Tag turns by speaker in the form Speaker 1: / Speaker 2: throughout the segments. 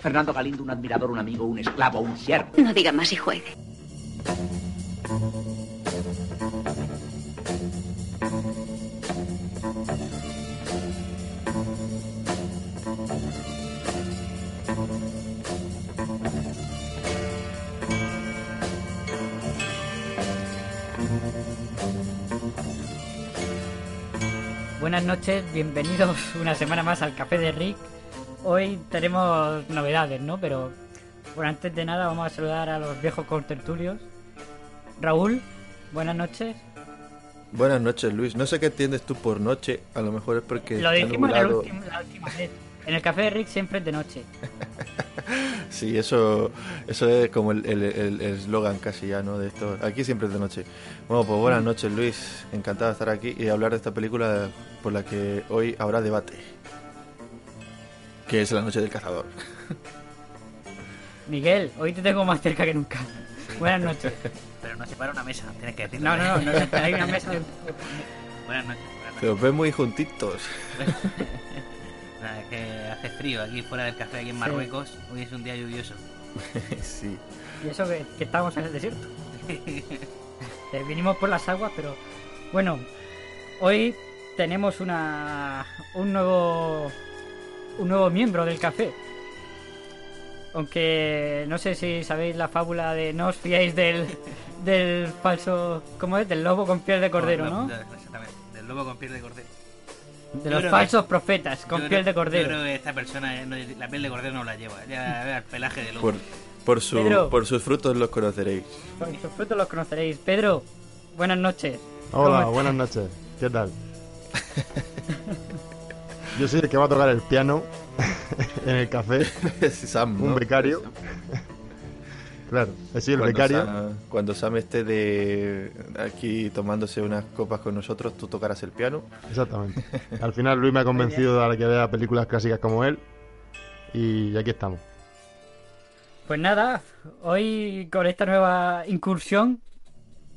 Speaker 1: Fernando Galindo, un admirador, un amigo, un esclavo, un siervo.
Speaker 2: No diga más y juegue.
Speaker 3: Buenas noches, bienvenidos una semana más al Café de Rick. Hoy tenemos novedades, ¿no? Pero bueno, antes de nada vamos a saludar a los viejos contertulios. Raúl, buenas noches.
Speaker 4: Buenas noches, Luis. No sé qué entiendes tú por noche. A lo mejor es porque.
Speaker 3: Lo dijimos en el último- la última vez. En el Café de Rick siempre es de noche.
Speaker 4: Sí, eso, eso es como el el- el- el eslogan casi ya, ¿no? De esto. Aquí siempre es de noche. Bueno, pues buenas noches, Luis. Encantado de estar aquí y hablar de esta película por la que hoy habrá debate. Que es La Noche del Cazador.
Speaker 3: Miguel, hoy te tengo más cerca que nunca. Buenas noches.
Speaker 5: Pero no se para una mesa, tienes que decirlo.
Speaker 3: No, no, no, no, hay una mesa de...
Speaker 5: Buenas noches, buenas
Speaker 4: Se os ven muy juntitos.
Speaker 5: Nada, es que hace frío aquí fuera del café, aquí en Marruecos. Hoy es un día lluvioso.
Speaker 4: sí.
Speaker 3: Y eso que, que estamos en el desierto. Eh, vinimos por las aguas, pero bueno, hoy tenemos una un nuevo un nuevo miembro del café. Aunque no sé si sabéis la fábula de no os fiéis del del falso, ¿cómo es? Del lobo con piel de cordero, ¿no?
Speaker 5: Exactamente, del lobo con piel de cordero.
Speaker 3: De
Speaker 5: Yo
Speaker 3: los falsos
Speaker 5: que-
Speaker 3: profetas con
Speaker 5: Yo
Speaker 3: piel de
Speaker 5: Yo creo
Speaker 3: cordero.
Speaker 5: que esta persona, eh, no- la piel de cordero no la lleva, ya el pelaje de lobo.
Speaker 4: Por, por, su,
Speaker 3: Pedro.
Speaker 4: por sus frutos los conoceréis.
Speaker 3: Por sus frutos los conoceréis. Pedro, buenas noches.
Speaker 6: Hola,
Speaker 3: ¿Cómo
Speaker 6: buenas noches. ¿Qué tal? Yo soy el que va a tocar el piano en el café,
Speaker 4: Sam,
Speaker 6: un becario. Claro, he sido el
Speaker 4: Cuando
Speaker 6: becario.
Speaker 4: Sam, cuando Sam esté de aquí tomándose unas copas con nosotros, tú tocarás el piano.
Speaker 6: Exactamente. Al final Luis me ha convencido a que vea películas clásicas como él. Y aquí estamos.
Speaker 3: Pues nada, hoy con esta nueva incursión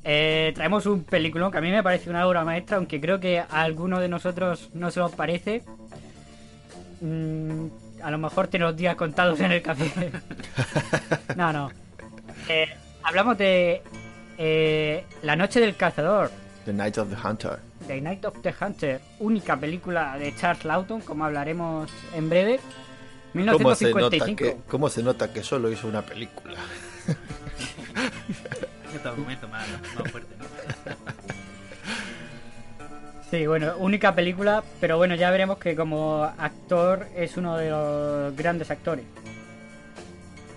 Speaker 3: eh, traemos un peliculón que a mí me parece una obra maestra, aunque creo que a alguno de nosotros no se nos parece. Mm, a lo mejor tiene los días contados en el café. no, no. Eh, hablamos de eh, La Noche del Cazador,
Speaker 4: The Night of the Hunter.
Speaker 3: The Night of the Hunter, única película de Charles Lawton, como hablaremos en breve.
Speaker 4: ¿Cómo se, nota
Speaker 3: 1955.
Speaker 4: que, ¿Cómo se nota que solo hizo una película?
Speaker 5: Este argumento más, más fuerte, ¿no?
Speaker 3: Sí, bueno, única película, pero bueno, ya veremos que como actor es uno de los grandes actores.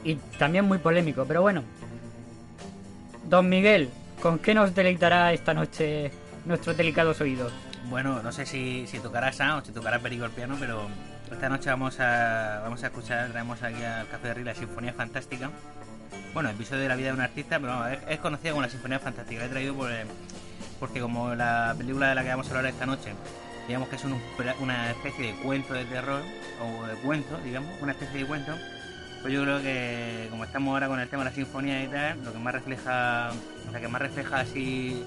Speaker 3: Y también muy polémico, pero bueno. Don Miguel, ¿con qué nos deleitará esta noche nuestros delicados oídos?
Speaker 5: Bueno, no sé si, si tocará Sam o si tocará Perico el piano, pero esta noche vamos a, vamos a escuchar, traemos aquí al Café de Rey la Sinfonía Fantástica. Bueno, episodio de la vida de un artista, pero vamos, es, es conocida como la Sinfonía Fantástica. La he traído por, eh, porque como la película de la que vamos a hablar esta noche, digamos que es un- una especie de cuento de terror, o de cuento, digamos, una especie de cuento, pues yo creo que como estamos ahora con el tema de la sinfonía y tal, lo que más refleja, sea, que más refleja así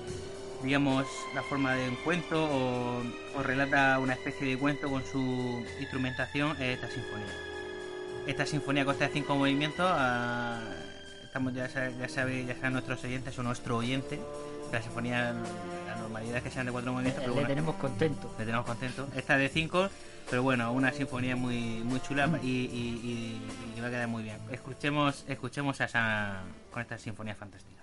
Speaker 5: digamos, la forma de un cuento o, relata una especie de cuento con su instrumentación es esta sinfonía. Esta sinfonía consta de cinco movimientos. Estamos ya, ya sabe, ya saben nuestros oyentes o nuestro oyente la sinfonía, la normalidad es que sean de cuatro movimientos, pero
Speaker 3: Le
Speaker 5: bueno,
Speaker 3: tenemos contento.
Speaker 5: le tenemos contento. Esta es de cinco, pero bueno, una sinfonía muy muy chula y, y- y- y va a quedar muy bien. Escuchemos, escuchemos a esa, con esta sinfonía fantástica.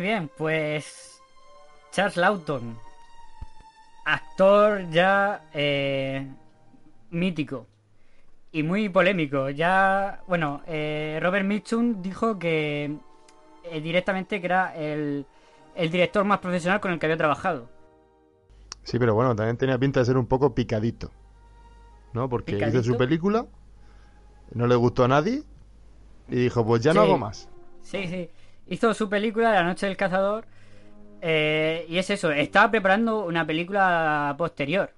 Speaker 3: Muy bien, pues Charles Lawton, actor ya eh, mítico y muy polémico. Ya, bueno, eh, Robert Mitchum dijo que eh, directamente que era el, el director más profesional con el que había trabajado.
Speaker 6: Sí, pero bueno, también tenía pinta de ser un poco picadito. ¿No? Porque hizo su película, no le gustó a nadie y dijo, pues ya no hago más.
Speaker 3: Sí, sí. Hizo su película La Noche del Cazador. eh, y es eso, estaba preparando una película posterior.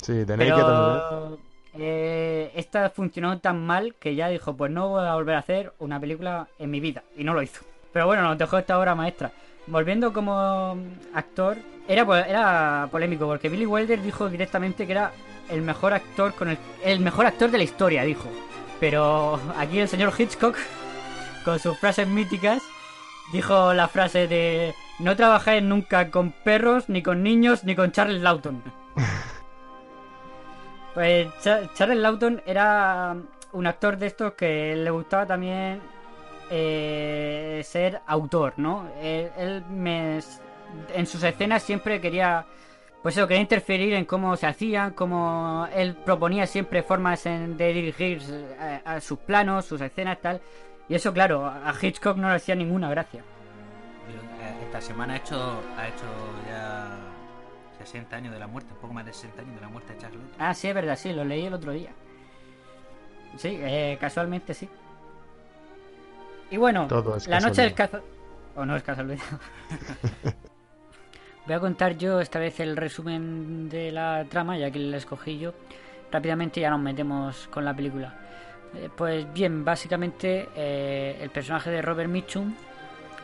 Speaker 6: Sí, tenéis que.
Speaker 3: Pero eh, esta funcionó tan mal que ya dijo, pues no voy a volver a hacer una película en mi vida. Y no lo hizo. Pero bueno, nos dejó esta obra maestra. Volviendo como actor, era, era polémico porque Billy Wilder dijo directamente que era el mejor actor con el, el mejor actor de la historia, dijo. Pero aquí el señor Hitchcock, con sus frases míticas, dijo la frase de no trabajáis nunca con perros, ni con niños, ni con Charles Lawton. Pues Cha- Charles Lawton era un actor de estos que le gustaba también eh, ser autor, ¿no? Él, él me- en sus escenas siempre quería, pues eso, quería interferir en cómo se hacían, cómo él proponía siempre formas en- de dirigir eh, a, a sus planos, sus escenas, tal. Y eso, claro, a Hitchcock no le hacía ninguna gracia.
Speaker 5: Eh, Esta semana ha hecho, ha hecho ya 60 años de la muerte, un poco más de 60 años de la muerte de Charles Lawton.
Speaker 3: Ah, sí, es verdad, sí, lo leí el otro día. Sí, eh, casualmente sí. Y bueno,
Speaker 6: Todo es
Speaker 3: la noche del caza... O no es casualidad. Voy a contar yo esta vez el resumen de la trama, ya que la escogí yo. Rápidamente ya nos metemos con la película. Eh, pues bien, básicamente eh, el personaje de Robert Mitchum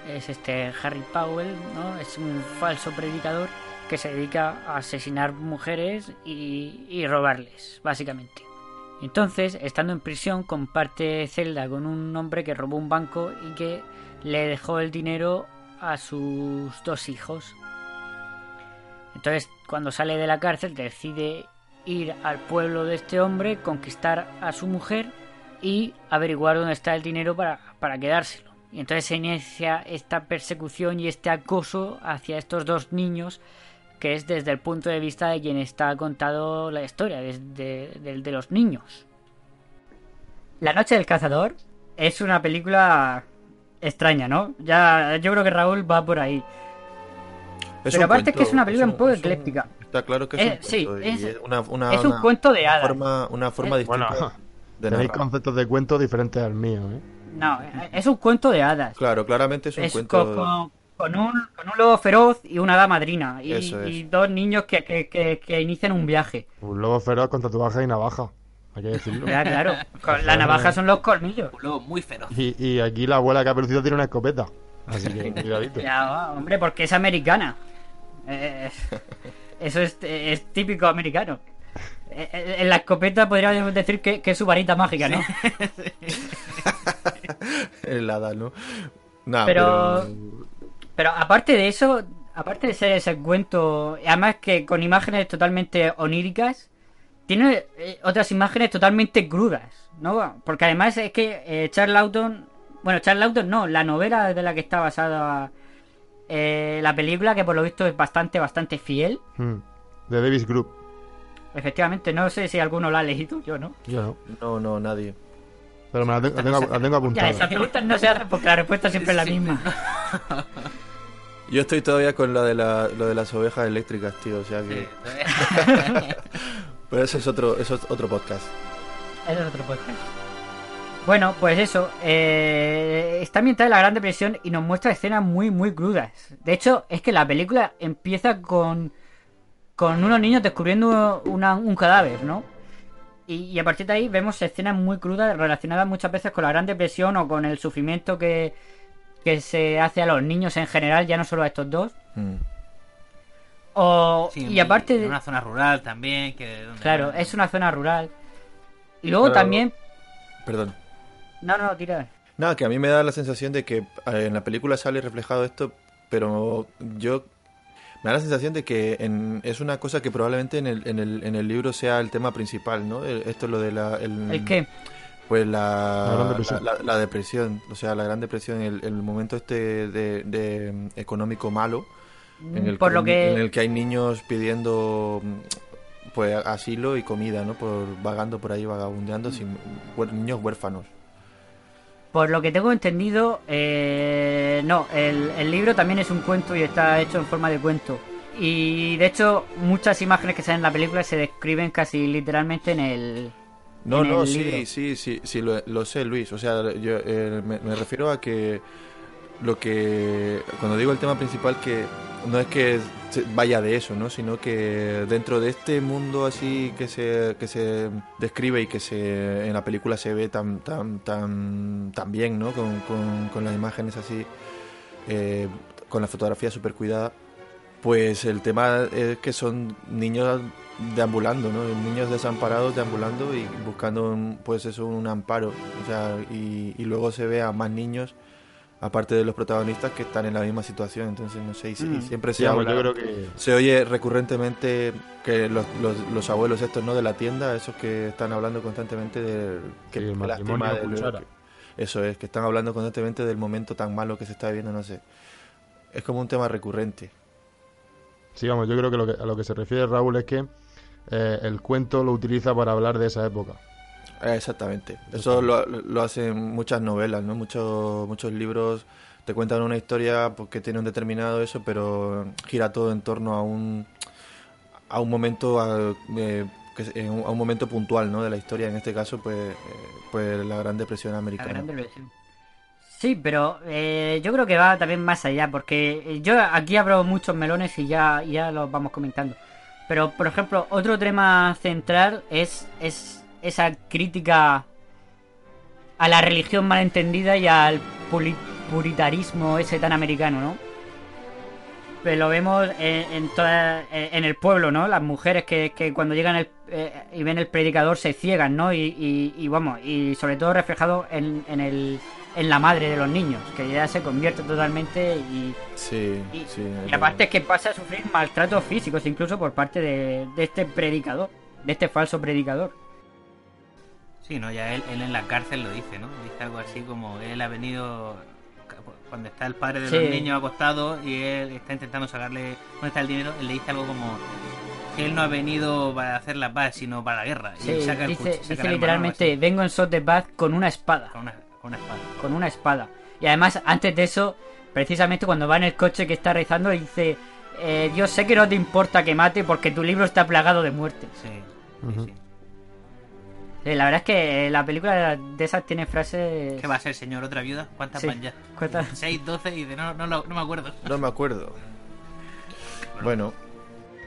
Speaker 3: es este Harry Powell, ¿no? Es un falso predicador que se dedica a asesinar mujeres y, y robarles, básicamente. Entonces, estando en prisión, comparte celda con un hombre que robó un banco y que le dejó el dinero a sus dos hijos. Entonces, cuando sale de la cárcel, decide ir al pueblo de este hombre, conquistar a su mujer y averiguar dónde está el dinero para, para quedárselo. Y entonces se inicia esta persecución y este acoso hacia estos dos niños, que es desde el punto de vista de quien está contado la historia, desde de los niños. La noche del cazador es una película extraña, ¿no? Ya yo creo que Raúl va por ahí.
Speaker 4: Es
Speaker 3: Pero
Speaker 4: un
Speaker 3: aparte es que es una película
Speaker 4: es
Speaker 3: un poco
Speaker 4: es
Speaker 3: ecléctica.
Speaker 4: Está claro que es
Speaker 3: Eh,
Speaker 4: un
Speaker 3: sí,
Speaker 4: cuento y
Speaker 3: es-
Speaker 4: es una, una-
Speaker 3: es un
Speaker 4: una
Speaker 3: cuento de hadas.
Speaker 4: Forma, una forma
Speaker 3: Es-
Speaker 4: distinta
Speaker 6: Bueno,
Speaker 4: de
Speaker 6: tenéis
Speaker 4: narrar.
Speaker 6: conceptos de cuentos diferentes al mío, ¿eh?
Speaker 3: No, es un cuento de hadas.
Speaker 4: Claro, claramente es un
Speaker 3: Es
Speaker 4: cuento...
Speaker 3: con, con- con un, con un lobo feroz y una hada madrina. Y,
Speaker 4: Eso es.
Speaker 3: y dos niños que, que, que, que inician un viaje.
Speaker 6: Un lobo feroz con tatuaje y navaja, hay que decirlo.
Speaker 3: Ya, claro. Con la navaja son los colmillos.
Speaker 5: Un lobo muy feroz.
Speaker 6: Y, y aquí la abuela Caperucita tiene una escopeta. Así que cuidadito.
Speaker 3: Ya, hombre, porque es americana. Eh, eso es, es típico americano. Eh, En la escopeta podríamos decir que, que es su varita mágica, ¿no?
Speaker 4: el hada, ¿no? Nah,
Speaker 3: Pero-
Speaker 4: pero...
Speaker 3: Pero aparte de eso, aparte de ser ese cuento, además que con imágenes totalmente oníricas, tiene eh, otras imágenes totalmente crudas, ¿no? Porque además es que eh, Charles Lawton, bueno, Charles Lawton no, la novela de la que está basada eh, la película, que por lo visto es bastante, bastante fiel.
Speaker 6: Hmm. De Davis Group.
Speaker 3: Efectivamente, no sé si alguno la ha leído, yo no.
Speaker 6: Yo no.
Speaker 4: No, no, nadie.
Speaker 6: Pero me la tengo, la tengo, la tengo
Speaker 3: Ya,
Speaker 6: apuntada.
Speaker 3: esas preguntas no se hacen porque la respuesta siempre es la misma.
Speaker 4: Yo estoy todavía con lo de, la, lo de las ovejas eléctricas, tío, o sea que... Pero ese es otro, eso es otro podcast.
Speaker 3: Ese es otro podcast. Bueno, pues eso. eh, está ambientada en la Gran Depresión y nos muestra escenas muy, muy crudas. De hecho, es que la película empieza con, con unos niños descubriendo una- un cadáver, ¿no? Y, y a partir de ahí vemos escenas muy crudas relacionadas muchas veces con la Gran Depresión o con el sufrimiento que, que se hace a los niños en general, ya no solo a estos dos.
Speaker 4: Mm.
Speaker 3: O,
Speaker 5: Sí,
Speaker 3: y aparte de...
Speaker 5: una zona rural también. Que donde
Speaker 3: Claro,
Speaker 5: van-
Speaker 3: es una zona rural. Y luego
Speaker 4: Pero-
Speaker 3: también...
Speaker 4: Perdón.
Speaker 3: No, no, tira.
Speaker 4: Nada, que a mí me da la sensación de que eh, en la película sale reflejado esto, pero yo me da la sensación de que en- es una cosa que probablemente en el, en, el, en el libro sea el tema principal, ¿no? El- Esto es lo de la... El,
Speaker 3: ¿El qué?
Speaker 4: pues la,
Speaker 6: La Gran Depresión.
Speaker 4: la- la depresión, o sea, la gran depresión, el, el momento este de, de, mm, económico malo, en el,
Speaker 3: Por lo que-
Speaker 4: en el que hay niños pidiendo mm, pues asilo y comida, ¿no? Por vagando por ahí, vagabundeando, sin niños huérfanos.
Speaker 3: Por lo que tengo entendido, eh, no, el, el libro también es un cuento y está hecho en forma de cuento. Y de hecho, muchas imágenes que salen en la película se describen casi literalmente en el,
Speaker 4: No,
Speaker 3: en
Speaker 4: no,
Speaker 3: el
Speaker 4: sí,
Speaker 3: libro.
Speaker 4: sí, sí, sí, lo, lo sé, Luis. O sea, yo eh, me, me refiero a que lo que cuando digo el tema principal que no es que vaya de eso, ¿no? Sino que dentro de este mundo así que se que se describe y que se en la película se ve tan tan tan tan bien, ¿no? Con, con, con las imágenes así, eh, con la fotografía súper cuidada. Pues el tema es que son niños deambulando, ¿no? Niños desamparados deambulando y buscando, pues eso, un amparo. O y luego se ve a más niños, aparte de los protagonistas, que están en la misma situación. Entonces, no sé, y,
Speaker 6: Mm.
Speaker 4: siempre se
Speaker 6: Sí,
Speaker 4: habla-
Speaker 6: yo creo que-
Speaker 4: Se oye recurrentemente que los, los, los abuelos estos, ¿no? De la tienda, esos que están hablando constantemente de... Que,
Speaker 6: Sí, el matrimonio
Speaker 4: de lo
Speaker 6: Pulsara.
Speaker 4: que- Eso es, que están hablando constantemente del momento tan malo que se está viviendo, no sé. Es como un tema recurrente.
Speaker 6: Sí, vamos, yo creo que, lo que a lo que se refiere Raúl es que eh, el cuento lo utiliza para hablar de esa época.
Speaker 4: Eh, Exactamente. Eso lo, lo hacen muchas novelas, ¿no? Muchos, muchos libros te cuentan una historia porque tiene un determinado eso, pero gira todo en torno a un a un momento a, eh, que en un- a un momento puntual, ¿no? De la historia. En este caso, pues, eh, pues la Gran Depresión
Speaker 3: La
Speaker 4: americana.
Speaker 3: Gran Depresión. Sí, pero eh, yo creo que va también más allá, porque eh, yo aquí abro muchos melones y ya, ya los vamos comentando. Pero, por ejemplo, otro tema central es, es esa crítica a la religión malentendida y al puritarismo ese tan americano, ¿no? Pero lo vemos en, en, toda- en el pueblo, ¿no? Las mujeres que, que cuando llegan el- eh, y ven el predicador se ciegan, ¿no? Y, y- y vamos, y sobre todo reflejado en, en, el, en la madre de los niños, que ya se convierte totalmente y,
Speaker 4: Sí,
Speaker 3: y,
Speaker 4: sí.
Speaker 3: y aparte es que pasa a sufrir maltratos físicos incluso por parte de, de este predicador, de este falso predicador.
Speaker 5: Sí, no, ya él, él en la cárcel lo dice, ¿no? Dice algo así como él ha venido cuando está el padre de
Speaker 3: Sí.
Speaker 5: los niños acostado y él está intentando sacarle dónde está el dinero, él le dice algo como que él no ha venido para hacer la paz, sino para la guerra. Y
Speaker 3: Sí,
Speaker 5: saca el
Speaker 3: dice,
Speaker 5: cuch- saca
Speaker 3: dice
Speaker 5: el arma, ¿no?
Speaker 3: literalmente, vengo en sos de paz con una espada.
Speaker 5: Con una, con una espada.
Speaker 3: Con una espada. Y además, antes de eso, precisamente cuando va en el coche que está rezando, dice, eh, Dios sé que no te importa que mate porque tu libro está plagado de muerte.
Speaker 5: Sí,
Speaker 6: Ujú.
Speaker 5: sí.
Speaker 3: Sí, la verdad es que la película de esas tiene frases...
Speaker 5: ¿Qué va a ser, señor? ¿Otra viuda? ¿Cuántas
Speaker 3: Sí.
Speaker 5: van ya?
Speaker 3: ¿Cuántas?
Speaker 5: 6, 12 y de no, no, no me acuerdo.
Speaker 4: No me acuerdo. Bueno,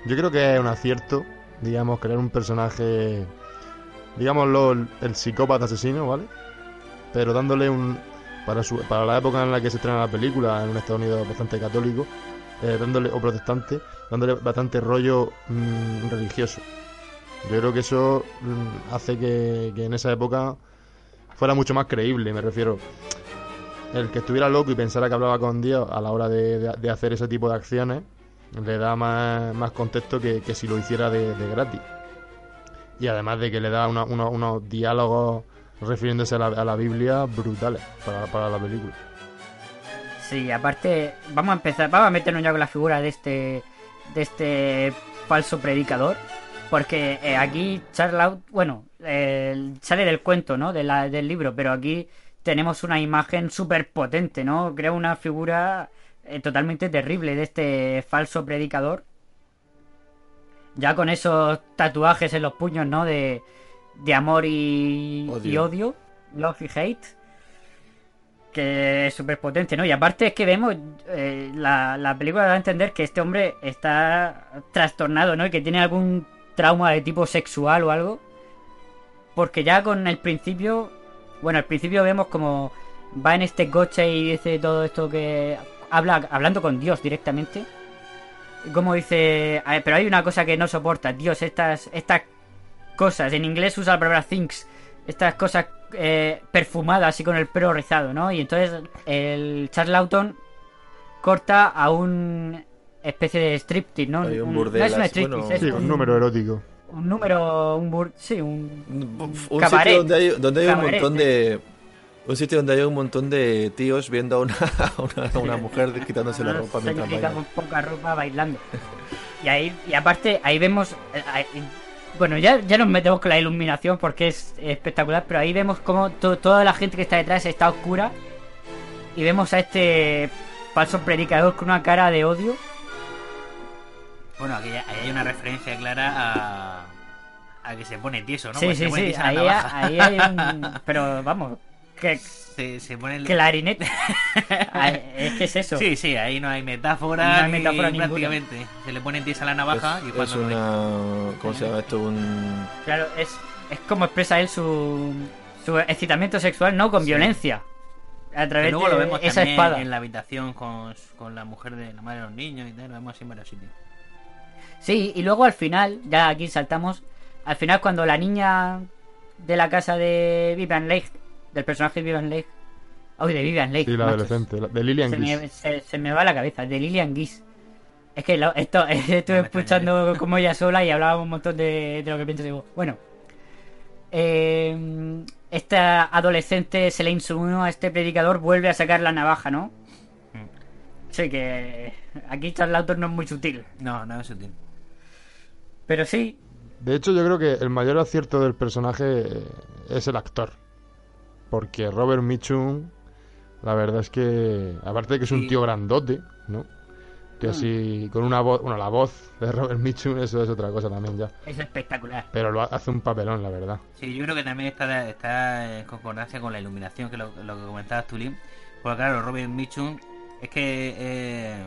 Speaker 6: Yo creo que es un acierto, digamos, crear un personaje, digámoslo, el, el psicópata asesino, ¿vale? Pero dándole un. Para, su, para la época en la que se estrena la película, en un Estados Unidos bastante católico, eh, dándole, o protestante, dándole bastante rollo mm, religioso. Yo creo que eso mm, hace que, que en esa época fuera mucho más creíble, me refiero. El que estuviera loco y pensara que hablaba con Dios a la hora de, de- hacer ese tipo de acciones le da más, más contexto que, que si lo hiciera de, gratis. Y además de que le da una- unos diálogos refiriéndose a la, a la Biblia brutales para, para la película.
Speaker 3: Sí, aparte, vamos a empezar, vamos a meternos ya con la figura de este, de este falso predicador, porque eh, aquí Charlotte, bueno, eh, sale del cuento, ¿no? De la- del libro, pero aquí tenemos una imagen súper potente, ¿no? Crea una figura eh, totalmente terrible de este falso predicador. Ya con esos tatuajes en los puños, ¿no? De, de amor y
Speaker 4: Odio.
Speaker 3: y odio, love y hate que es súper potente, ¿no? Y aparte es que vemos, eh, la, la película da a entender que este hombre está trastornado, ¿no? Y que tiene algún trauma de tipo sexual o algo. Porque ya con el principio, bueno, al principio vemos como va en este coche y dice todo esto que habla, hablando con Dios directamente. Como dice, "A ver, pero hay una cosa que no soporta, Dios, estas, estas cosas, en inglés usa la palabra things, estas cosas eh, perfumadas así con el pelo rizado, ¿no? Y entonces el Charles Lawton corta a un especie de striptease, ¿no?
Speaker 4: Hay un
Speaker 3: Un-
Speaker 4: burdel
Speaker 3: no es un
Speaker 4: así,
Speaker 3: striptease,
Speaker 4: bueno,
Speaker 3: es
Speaker 6: Sí,
Speaker 3: un-
Speaker 6: un número erótico.
Speaker 3: un número, un bur... sí, un,
Speaker 4: un
Speaker 3: cabaret.
Speaker 4: sitio donde hay, donde hay un montón de un sitio donde hay un montón de tíos viendo a una, a una, a una mujer quitándose la
Speaker 3: Una
Speaker 4: ropa mientras baila.
Speaker 3: con poca ropa bailando. Y ahí, y aparte, ahí vemos. eh, ahí- bueno, ya, ya nos metemos con la iluminación porque es espectacular, pero ahí vemos como to- toda la gente que está detrás está oscura. Y vemos a este falso predicador con una cara de odio.
Speaker 5: Bueno, aquí hay una referencia clara a, a que se pone tieso, ¿no?
Speaker 3: sí, sí, sí. Ahí, hay un. Pero vamos, que,
Speaker 5: Se, se pone el...
Speaker 3: clarinete. Ay, es que es eso.
Speaker 5: Sí, sí, ahí no hay metáfora,
Speaker 3: No hay
Speaker 5: ni-
Speaker 3: metáfora ninguna.
Speaker 5: prácticamente. Se le pone tiesa la navaja y
Speaker 4: Es,
Speaker 5: cuando
Speaker 4: es una ¿cómo se llama esto? Un
Speaker 3: Claro, es, es como expresa él su, su excitamiento sexual, no con
Speaker 5: Sí.
Speaker 3: violencia. A través
Speaker 5: luego lo vemos
Speaker 3: esa
Speaker 5: también
Speaker 3: espada.
Speaker 5: en la habitación con, con la mujer de la madre de los niños y tal, lo vemos así en varios sitios.
Speaker 3: Sí, y luego al final, ya aquí saltamos, al final cuando la niña de la casa de Vivian Lake, del personaje de Vivian Lake, uy, de Vivian Lake,
Speaker 6: Sí, la adolescente, la- de Lillian
Speaker 3: se, me, se, se me va la cabeza, de Lillian Gish. Es que lo- esto, estuve escuchando como ella sola y hablábamos un montón de, de lo que pienso. Digo, bueno, eh, esta adolescente se le insinuó a este predicador, vuelve a sacar la navaja, ¿no? Sí, que aquí Charlton no es muy sutil.
Speaker 5: No, no es sutil.
Speaker 3: Pero sí,
Speaker 6: De hecho, yo creo que el mayor acierto del personaje eh, es el actor. Porque Robert Mitchum, la verdad es que, aparte de que es un
Speaker 5: Sí.
Speaker 6: tío grandote, ¿no? Que
Speaker 3: Mm.
Speaker 6: así, con una voz, bueno, la voz de Robert Mitchum, eso es otra cosa también ya.
Speaker 3: es espectacular.
Speaker 6: Pero lo ha- hace un papelón, la verdad.
Speaker 5: Sí, yo creo que también está, está en concordancia con la iluminación, que es lo, lo que comentabas tú, Lim. Porque claro, Robin Mitchum es que eh,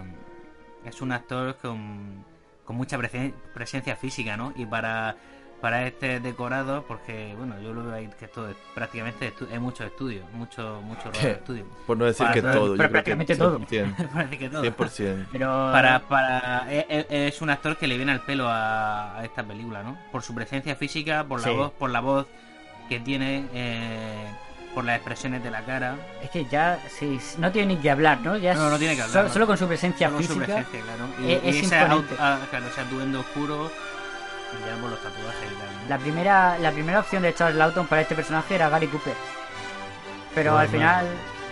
Speaker 5: es un actor con, con mucha presen- presencia física, ¿no? Y para, para este decorado, porque, bueno, yo lo veo ahí que esto es prácticamente estu- hay muchos estudios, mucho, mucho de estudio.
Speaker 4: por no decir
Speaker 5: Para-
Speaker 4: que todo, yo creo que
Speaker 3: prácticamente todo.
Speaker 4: 100%.
Speaker 5: Parece que todo.
Speaker 4: 100%.
Speaker 3: Pero
Speaker 5: Para, para, es un actor que le viene al pelo a, a esta película, ¿no? Por su presencia física, por la
Speaker 3: Sí.
Speaker 5: voz, por la voz que tiene, eh, por las expresiones de la cara.
Speaker 3: es que ya sí, no tiene ni que hablar, ¿no? Ya
Speaker 5: No, no tiene que hablar, no.
Speaker 3: Solo con su presencia
Speaker 5: Solo su
Speaker 3: física.
Speaker 5: presencia, claro. Y,
Speaker 3: es-
Speaker 5: y
Speaker 3: es
Speaker 5: ese, ah, claro, ese atuendo oscuro y ya por los tatuajes y tal. ¿no?
Speaker 3: La primera, la primera opción de Charles Lawton para este personaje era Gary Cooper. Pero
Speaker 6: No,
Speaker 3: al final,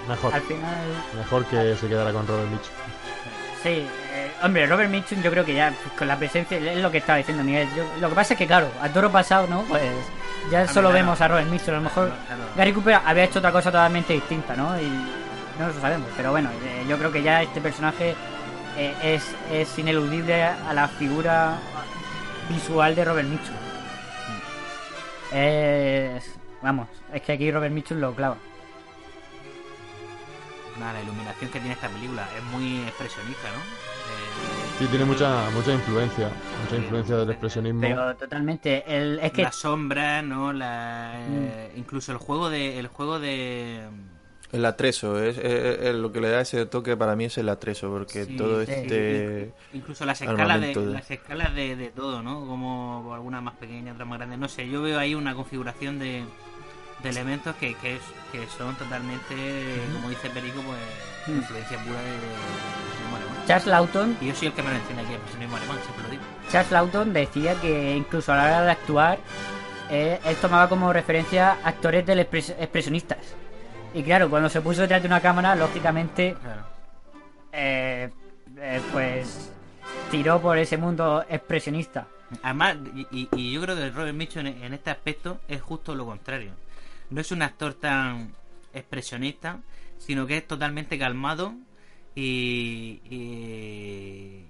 Speaker 6: Mejor.
Speaker 3: al final,
Speaker 6: Mejor que se quedara con Robert Mitchum.
Speaker 3: sí, eh, hombre, Robert Mitchum yo creo que ya pues, con la presencia, es lo que estaba diciendo Miguel. Yo- lo que pasa es que claro, a toro pasado, ¿no? Pues ya solo
Speaker 5: claro.
Speaker 3: vemos a Robert Mitchum. A lo mejor. Gary Cooper había hecho otra cosa totalmente distinta, ¿no? Y no lo sabemos. Pero bueno, eh, yo creo que ya este personaje eh, es, es ineludible a la figura visual de Robert Mitchum. Es, vamos, es que aquí Robert Mitchum lo clava.
Speaker 5: Nada, la iluminación que tiene esta película es muy expresionista, ¿no?
Speaker 6: Sí, tiene mucha, mucha influencia. Mucha influencia del expresionismo.
Speaker 3: Pero totalmente, el, es que
Speaker 5: la sombra, ¿no? La, eh, Incluso el juego de... El juego de...
Speaker 4: El atrezo, es, es- es lo que le da ese toque para mí es el atrezo, porque
Speaker 5: Sí,
Speaker 4: todo
Speaker 5: sí.
Speaker 4: este...
Speaker 5: Incluso las escalas de, las escalas de, de todo, ¿no? Como algunas más pequeñas, otras más grandes. No sé, yo veo ahí una configuración de, de elementos que, que, es, que son totalmente, como dice Perico, pues
Speaker 3: Mm.
Speaker 5: influencia pura de.
Speaker 3: Charles Lawton,
Speaker 5: Y yo soy el que me menciona aquí el impresionismo alemán, siempre lo digo.
Speaker 3: Charles Lawton decía que incluso a la hora de actuar, eh, él tomaba como referencia actores del expres- expresionistas. Y claro, cuando se puso detrás de una cámara, lógicamente,
Speaker 5: Claro.
Speaker 3: eh, eh, pues tiró por ese mundo expresionista.
Speaker 5: Además, y, yo creo que Robert Mitchum en, en este aspecto es justo lo contrario. No es un actor tan expresionista, sino que es totalmente calmado y, y-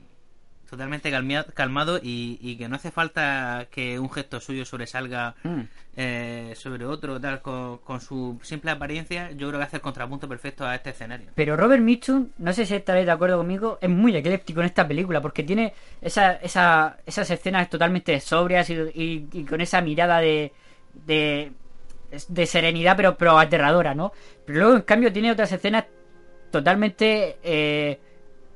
Speaker 5: totalmente calmia- calmado y, y que no hace falta que un gesto suyo sobresalga
Speaker 3: Mm.
Speaker 5: eh, sobre otro, tal, con, con su simple apariencia, yo creo que hace el contrapunto perfecto a este escenario.
Speaker 3: Pero Robert Mitchum, no sé si estaréis de acuerdo conmigo, es muy ecléptico en esta película porque tiene esa, esa, esas escenas totalmente sobrias y, y- y con esa mirada de, de, de serenidad pero, pero aterradora, ¿no? Pero luego en cambio tiene otras escenas totalmente eh,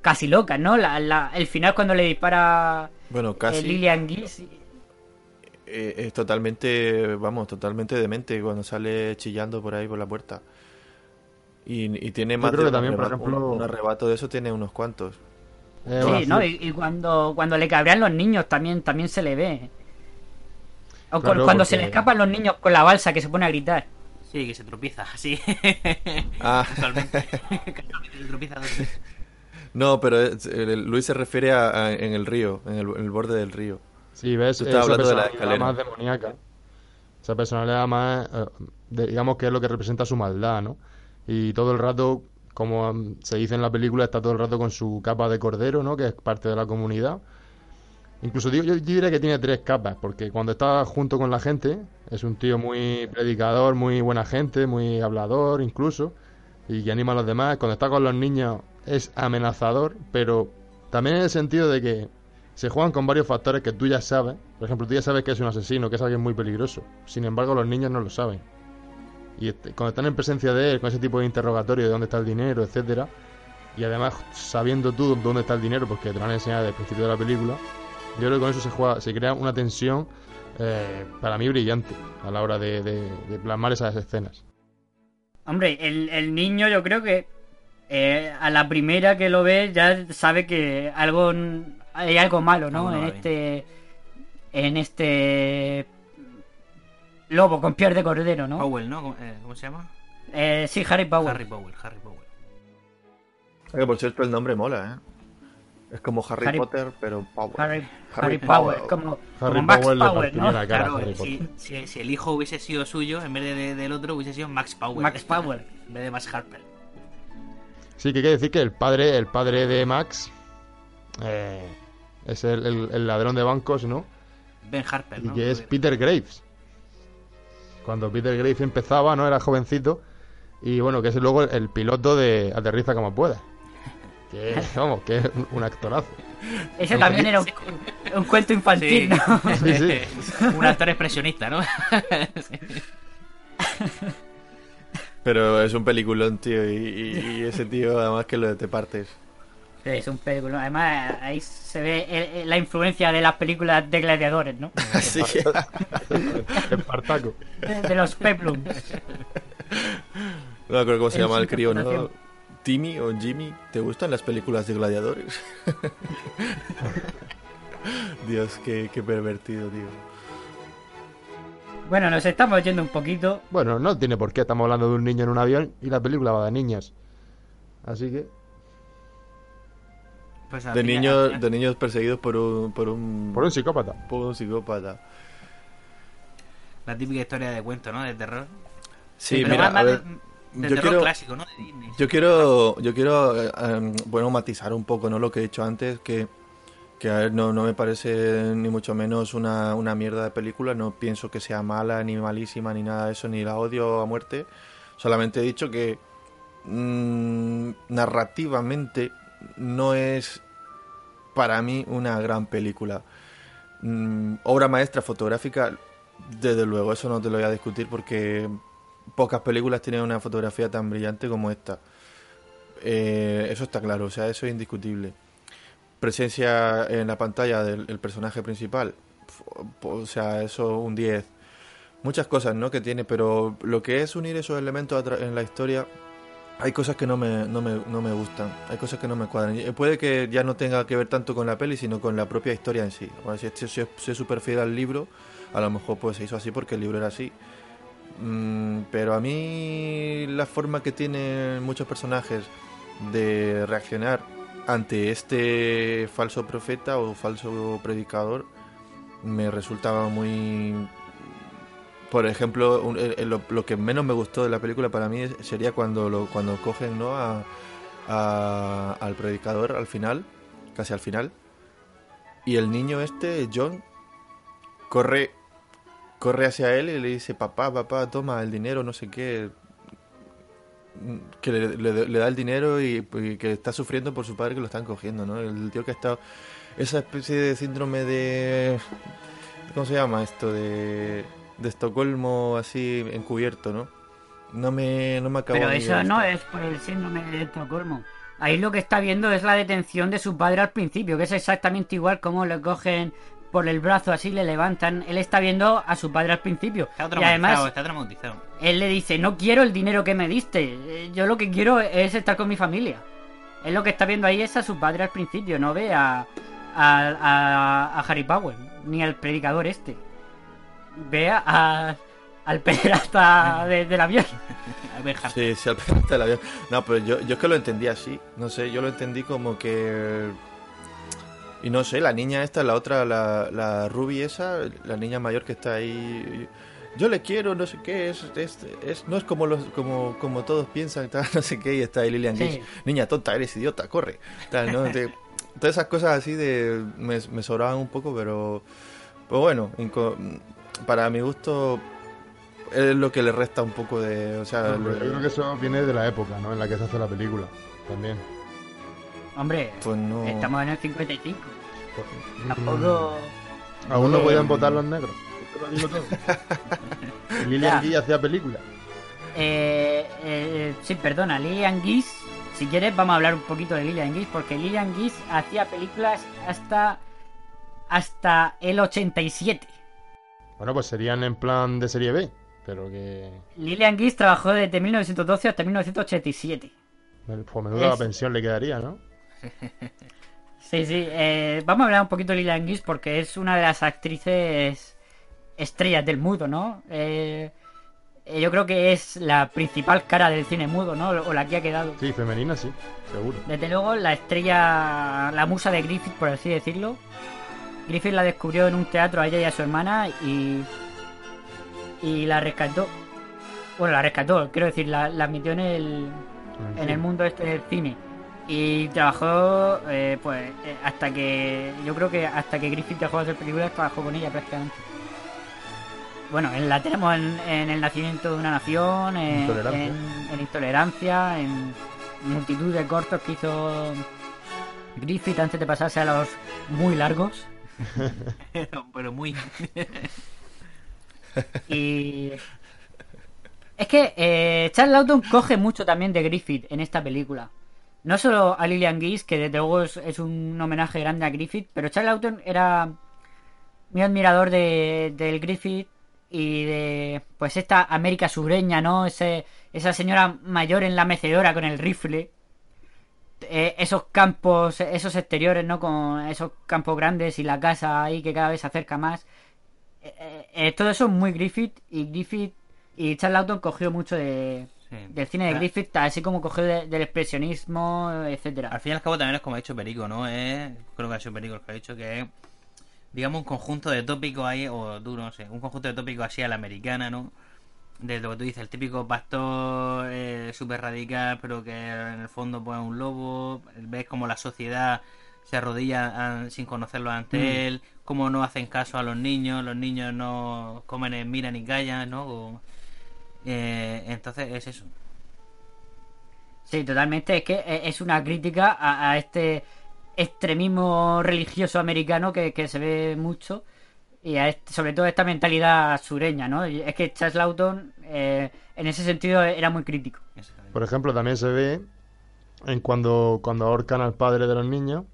Speaker 3: casi locas, ¿no? La, la- el final cuando le dispara
Speaker 4: Bueno,
Speaker 3: eh,
Speaker 4: casi
Speaker 3: Lillian Gish.
Speaker 4: eh, es totalmente, vamos, totalmente demente cuando sale chillando por ahí por la puerta. Y, y tiene más
Speaker 6: creo
Speaker 4: de
Speaker 6: que también, por
Speaker 4: arrebato-
Speaker 6: ejemplo-
Speaker 4: un, un arrebato de eso, tiene unos cuantos.
Speaker 6: Eh,
Speaker 3: Sí, ¿no? Y, y cuando, cuando le cabrean los niños también, también se le ve. O
Speaker 6: Claro,
Speaker 3: cuando se le escapan los niños con la balsa que se pone a gritar.
Speaker 5: Sí, que se tropieza, así.
Speaker 4: Ah.
Speaker 5: Casualmente. Casualmente se tropieza dos veces.
Speaker 4: No, pero es- el- Luis se refiere a, a- en el río, en el, en el borde del río.
Speaker 6: Sí, ves,
Speaker 4: Tú estás
Speaker 6: esa
Speaker 4: hablando de la
Speaker 6: personalidad
Speaker 4: escalera.
Speaker 6: más demoníaca. Esa personalidad más, eh, de- digamos que es lo que representa su maldad, ¿no? Y todo el rato, como mm, se dice en la película, está todo el rato con su capa de cordero, ¿no? Que es parte de la comunidad. Incluso digo, yo, diría que tiene tres capas, porque cuando está junto con la gente, es un tío muy predicador, muy buena gente, muy hablador incluso, y que anima a los demás. Cuando está con los niños es amenazador, pero también en el sentido de que se juegan con varios factores que tú ya sabes. Por ejemplo, tú ya sabes que es un asesino, que es alguien muy peligroso. Sin embargo, los niños no lo saben. Y este- cuando están en presencia de él, con ese tipo de interrogatorio de dónde está el dinero, etcétera, y además sabiendo tú dónde está el dinero, porque te lo han enseñado desde el principio de la película, yo creo que con eso se juega, se crea una tensión eh, para mí brillante a la hora de, de- de plasmar esas escenas.
Speaker 3: Hombre, el, el niño yo creo que eh, a la primera que lo ve ya sabe que algo hay algo malo, ¿no? En este en este lobo con piel de cordero, ¿no?
Speaker 5: Powell, ¿no? ¿Cómo, eh, cómo se llama?
Speaker 3: Eh, sí, Harry Powell.
Speaker 5: Harry Powell, Harry Powell.
Speaker 4: Que por cierto el nombre mola, ¿eh? Es como Harry,
Speaker 3: Harry-
Speaker 4: Potter, pero Power.
Speaker 3: Harry,
Speaker 4: Harry
Speaker 3: Harry Powell,
Speaker 4: Powell.
Speaker 3: como,
Speaker 6: Harry
Speaker 3: como Max
Speaker 6: Powell, partiría
Speaker 3: ¿no?
Speaker 6: cara
Speaker 5: Claro, si, si- si el hijo hubiese sido suyo, en vez de, de- del otro, hubiese sido Max Powell.
Speaker 3: Max Powell.
Speaker 5: en vez de Max Harper.
Speaker 6: Sí, que hay que decir que el padre, el padre de Max eh, es el, el- el ladrón de bancos, ¿no?
Speaker 5: Ben Harper,
Speaker 6: Y que es Peter Graves. Cuando Peter Graves empezaba, ¿no? Era jovencito. Y bueno, que es luego el piloto de Aterriza como pueda. Que, vamos, que es un, actorazo.
Speaker 3: Ese también era un, un cuento infantil,
Speaker 5: Sí.
Speaker 3: ¿no?
Speaker 6: Sí, sí.
Speaker 5: Un actor expresionista, ¿no?
Speaker 4: Pero es un peliculón, tío, y, y- y ese tío además que lo te partes.
Speaker 3: Sí, es un película. Además, ahí se ve el- el- la influencia de las películas de gladiadores, ¿no?
Speaker 4: Sí.
Speaker 6: Espartaco.
Speaker 3: De, de los peplums.
Speaker 4: No me acuerdo cómo se llama el crío, ¿no? Timmy o Jimmy, ¿te gustan las películas de gladiadores? Dios, qué, qué pervertido, tío.
Speaker 3: Bueno, nos estamos yendo un poquito.
Speaker 6: Bueno, no tiene por qué. Estamos hablando de un niño en un avión y la película va de niños. Así que.
Speaker 5: Pues
Speaker 4: De niños, de niños perseguidos por un, por un,
Speaker 6: Por un psicópata.
Speaker 4: por un psicópata.
Speaker 5: La típica historia de cuento, ¿no? De terror.
Speaker 4: Sí,
Speaker 5: Pero
Speaker 4: mira,
Speaker 5: más-
Speaker 4: a
Speaker 5: más
Speaker 4: ver,
Speaker 5: de, de
Speaker 4: yo quiero,
Speaker 5: clásico, ¿no? De Disney.
Speaker 4: yo quiero, yo quiero, em, bueno, matizar un poco, ¿no? Lo que he dicho antes, que, que a ver, no, no me parece ni mucho menos una, una mierda de película, no pienso que sea mala, ni malísima, ni nada de eso, ni la odio a muerte. Solamente he dicho que mm, narrativamente no es para mí una gran película. Mm, obra maestra fotográfica, desde luego, eso no te lo voy a discutir porque pocas películas tienen una fotografía tan brillante como esta. Eh, eso está claro, o sea, eso es indiscutible. Presencia en la pantalla del el personaje principal, o sea, eso un 10. Muchas cosas, ¿no? Que tiene, pero lo que es unir esos elementos en la historia, hay cosas que no me, no, me, no me gustan, hay cosas que no me cuadran. Puede que ya no tenga que ver tanto con la peli, sino con la propia historia en sí. O sea, si, si, si es fiel al libro, a lo mejor pues se hizo así porque el libro era así. Mm, pero a mí la forma que tienen muchos personajes de reaccionar ante este falso profeta o falso predicador me resultaba muy... Por ejemplo, lo, que menos me gustó de la película para mí sería cuando cuando cogen ¿no? a, a- al predicador al final, casi al final, y el niño este, John, corre corre hacia él y le dice, papá, papá, toma el dinero, no sé qué. Que le, le- le da el dinero y, y que está sufriendo por su padre que lo están cogiendo, ¿no? El tío que ha estado... Esa especie de síndrome de... ¿Cómo se llama esto? De, de Estocolmo así encubierto, ¿no? No me, no me acabó
Speaker 3: Pero
Speaker 4: de
Speaker 3: eso no es por el síndrome de Estocolmo. Ahí lo que está viendo es la detención de su padre al principio, que es exactamente igual como le cogen por el brazo así, le levantan. Él está viendo a su padre al principio.
Speaker 5: Está
Speaker 3: Y además,
Speaker 5: está traumatizado.
Speaker 3: él le dice, no quiero el dinero que me diste, eh, yo lo que quiero es estar con mi familia. Él lo que está viendo ahí es a su padre al principio, no ve a, a, a- a Harry Powell, ni al predicador este. vea a, al pederasta de- del avión.
Speaker 5: A ver, Hart.
Speaker 4: Sí, sí, al pirata del avión. No, pero yo, yo es que lo entendí así. No sé, yo lo entendí como que. Y no sé, la niña esta, la otra, la, la Ruby esa, la niña mayor que está ahí. Yo le quiero, no sé qué, es, es, es- no es como los como, como todos piensan, tal, no sé qué, y está ahí Lillian
Speaker 3: Sí.
Speaker 4: Gage. Niña tonta, eres idiota, corre. Tal, ¿no? De- todas esas cosas así de me, me sobraban un poco, pero pues bueno, inco- para mi gusto es lo que le resta un poco de, o sea, lo-
Speaker 6: yo creo que eso viene de la época, ¿no? En la que se hace la película. También.
Speaker 3: Hombre,
Speaker 4: Pues no.
Speaker 3: estamos en el 55. Tampoco...
Speaker 6: Aún no
Speaker 4: Eh,
Speaker 6: podían votar los negros. Te lo digo todo. Y Lilian. Guille hacía películas.
Speaker 3: Eh, eh, sí, perdona, Lillian Gish. Si quieres, vamos a hablar un poquito de Lillian Gish, porque Lillian Gish hacía películas hasta hasta el 87.
Speaker 6: Bueno, pues serían en plan de serie B. Pero que.
Speaker 3: Lillian Gish trabajó desde 1912 hasta 1987.
Speaker 6: Pues menuda
Speaker 3: Es-
Speaker 6: pensión le quedaría, ¿no?
Speaker 3: Sí, sí. eh, vamos a hablar un poquito de Lillian Gish porque es una de las actrices estrellas del mudo, ¿no? Eh, yo creo que es la principal cara del cine mudo, ¿no? O la que ha quedado.
Speaker 6: Sí, femenina, sí, seguro.
Speaker 3: Desde luego, la estrella, la musa de Griffith, por así decirlo. Griffith la descubrió en un teatro a ella y a su hermana y. y la rescató. Bueno, la rescató, quiero decir, la, la metió en el, en el mundo este del cine. Y trabajó, eh, pues, eh, hasta que. Yo creo que hasta que Griffith dejó de hacer películas, trabajó con ella prácticamente. Bueno, en- la tenemos en, en El nacimiento de una nación, en
Speaker 6: Intolerancia.
Speaker 3: en- en Intolerancia, en multitud de cortos que hizo Griffith antes de pasarse a los muy largos.
Speaker 5: Pero muy.
Speaker 3: Y. Es que eh, Charles Lawton coge mucho también de Griffith en esta película. No solo a Lillian Gish, que desde luego es, un homenaje grande a Griffith, pero Charles Lawton era muy admirador de, del Griffith y de pues esta América sureña, ¿no? Ese, esa señora mayor en la mecedora con el rifle. Eh, esos campos, esos exteriores, ¿no? Con esos campos grandes y la casa ahí que cada vez se acerca más. Eh, eh, todo eso es muy Griffith y Griffith y Charles Lawton cogió mucho de,
Speaker 5: Sí.
Speaker 3: del cine de. Griffith, así como cogió de- del expresionismo, etcétera.
Speaker 5: Al fin y al cabo también es como ha dicho Perico, ¿no? Es, creo que ha sido Perico el que ha dicho que es, digamos, un conjunto de tópicos ahí, o tú no sé, un conjunto de tópicos así a la americana, ¿no? De lo que tú dices, el típico pastor eh, súper radical, pero que en el fondo pues es un lobo, ves como la sociedad se arrodilla an- sin conocerlo ante
Speaker 3: Mm.
Speaker 5: él, cómo no hacen caso a los niños, los niños no comen, eh, miran y callan, ¿no? O- eh, entonces es eso.
Speaker 3: Sí, totalmente. Es que eh, es una crítica a, a este extremismo religioso americano que, que se ve mucho y a este- sobre todo esta mentalidad sureña, ¿no? Y es que Charles Lawton eh, en ese sentido era muy crítico.
Speaker 6: Por ejemplo, también se ve en cuando, cuando ahorcan al padre de los niños,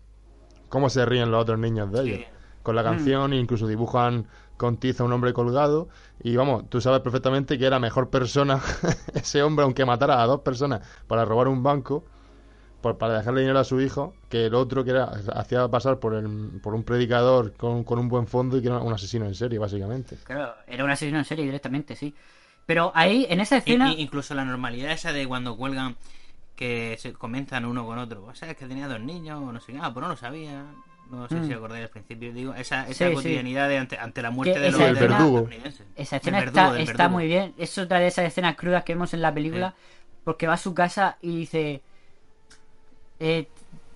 Speaker 6: cómo se ríen los otros niños de ellos. Con la
Speaker 3: Mm.
Speaker 6: canción, incluso dibujan con tiza un hombre colgado. Y vamos, tú sabes perfectamente que era mejor persona ese hombre, aunque matara a dos personas para robar un banco, por, para dejarle dinero a su hijo, que el otro que era, hacía pasar por, el, por un predicador con, con un buen fondo y que era un asesino en serie, básicamente.
Speaker 3: Claro, era un asesino en serie directamente, sí. Pero ahí, en esa escena...
Speaker 5: incluso la normalidad esa de cuando cuelgan que se comentan uno con otro. O sea, es que tenía dos niños, o no sé qué. Ah, pues no lo sabía. No sé
Speaker 3: Mm.
Speaker 5: si acordáis al principio. Digo, esa, esa
Speaker 3: Sí, sí.
Speaker 5: cotidianidad de ante, ante la muerte de los
Speaker 3: escena-
Speaker 5: estadounidenses.
Speaker 3: Esa escena
Speaker 5: verdugo,
Speaker 3: está,
Speaker 5: verdugo.
Speaker 3: muy bien. Es otra de esas escenas crudas que vemos en la película. Porque va a su casa y dice: eh,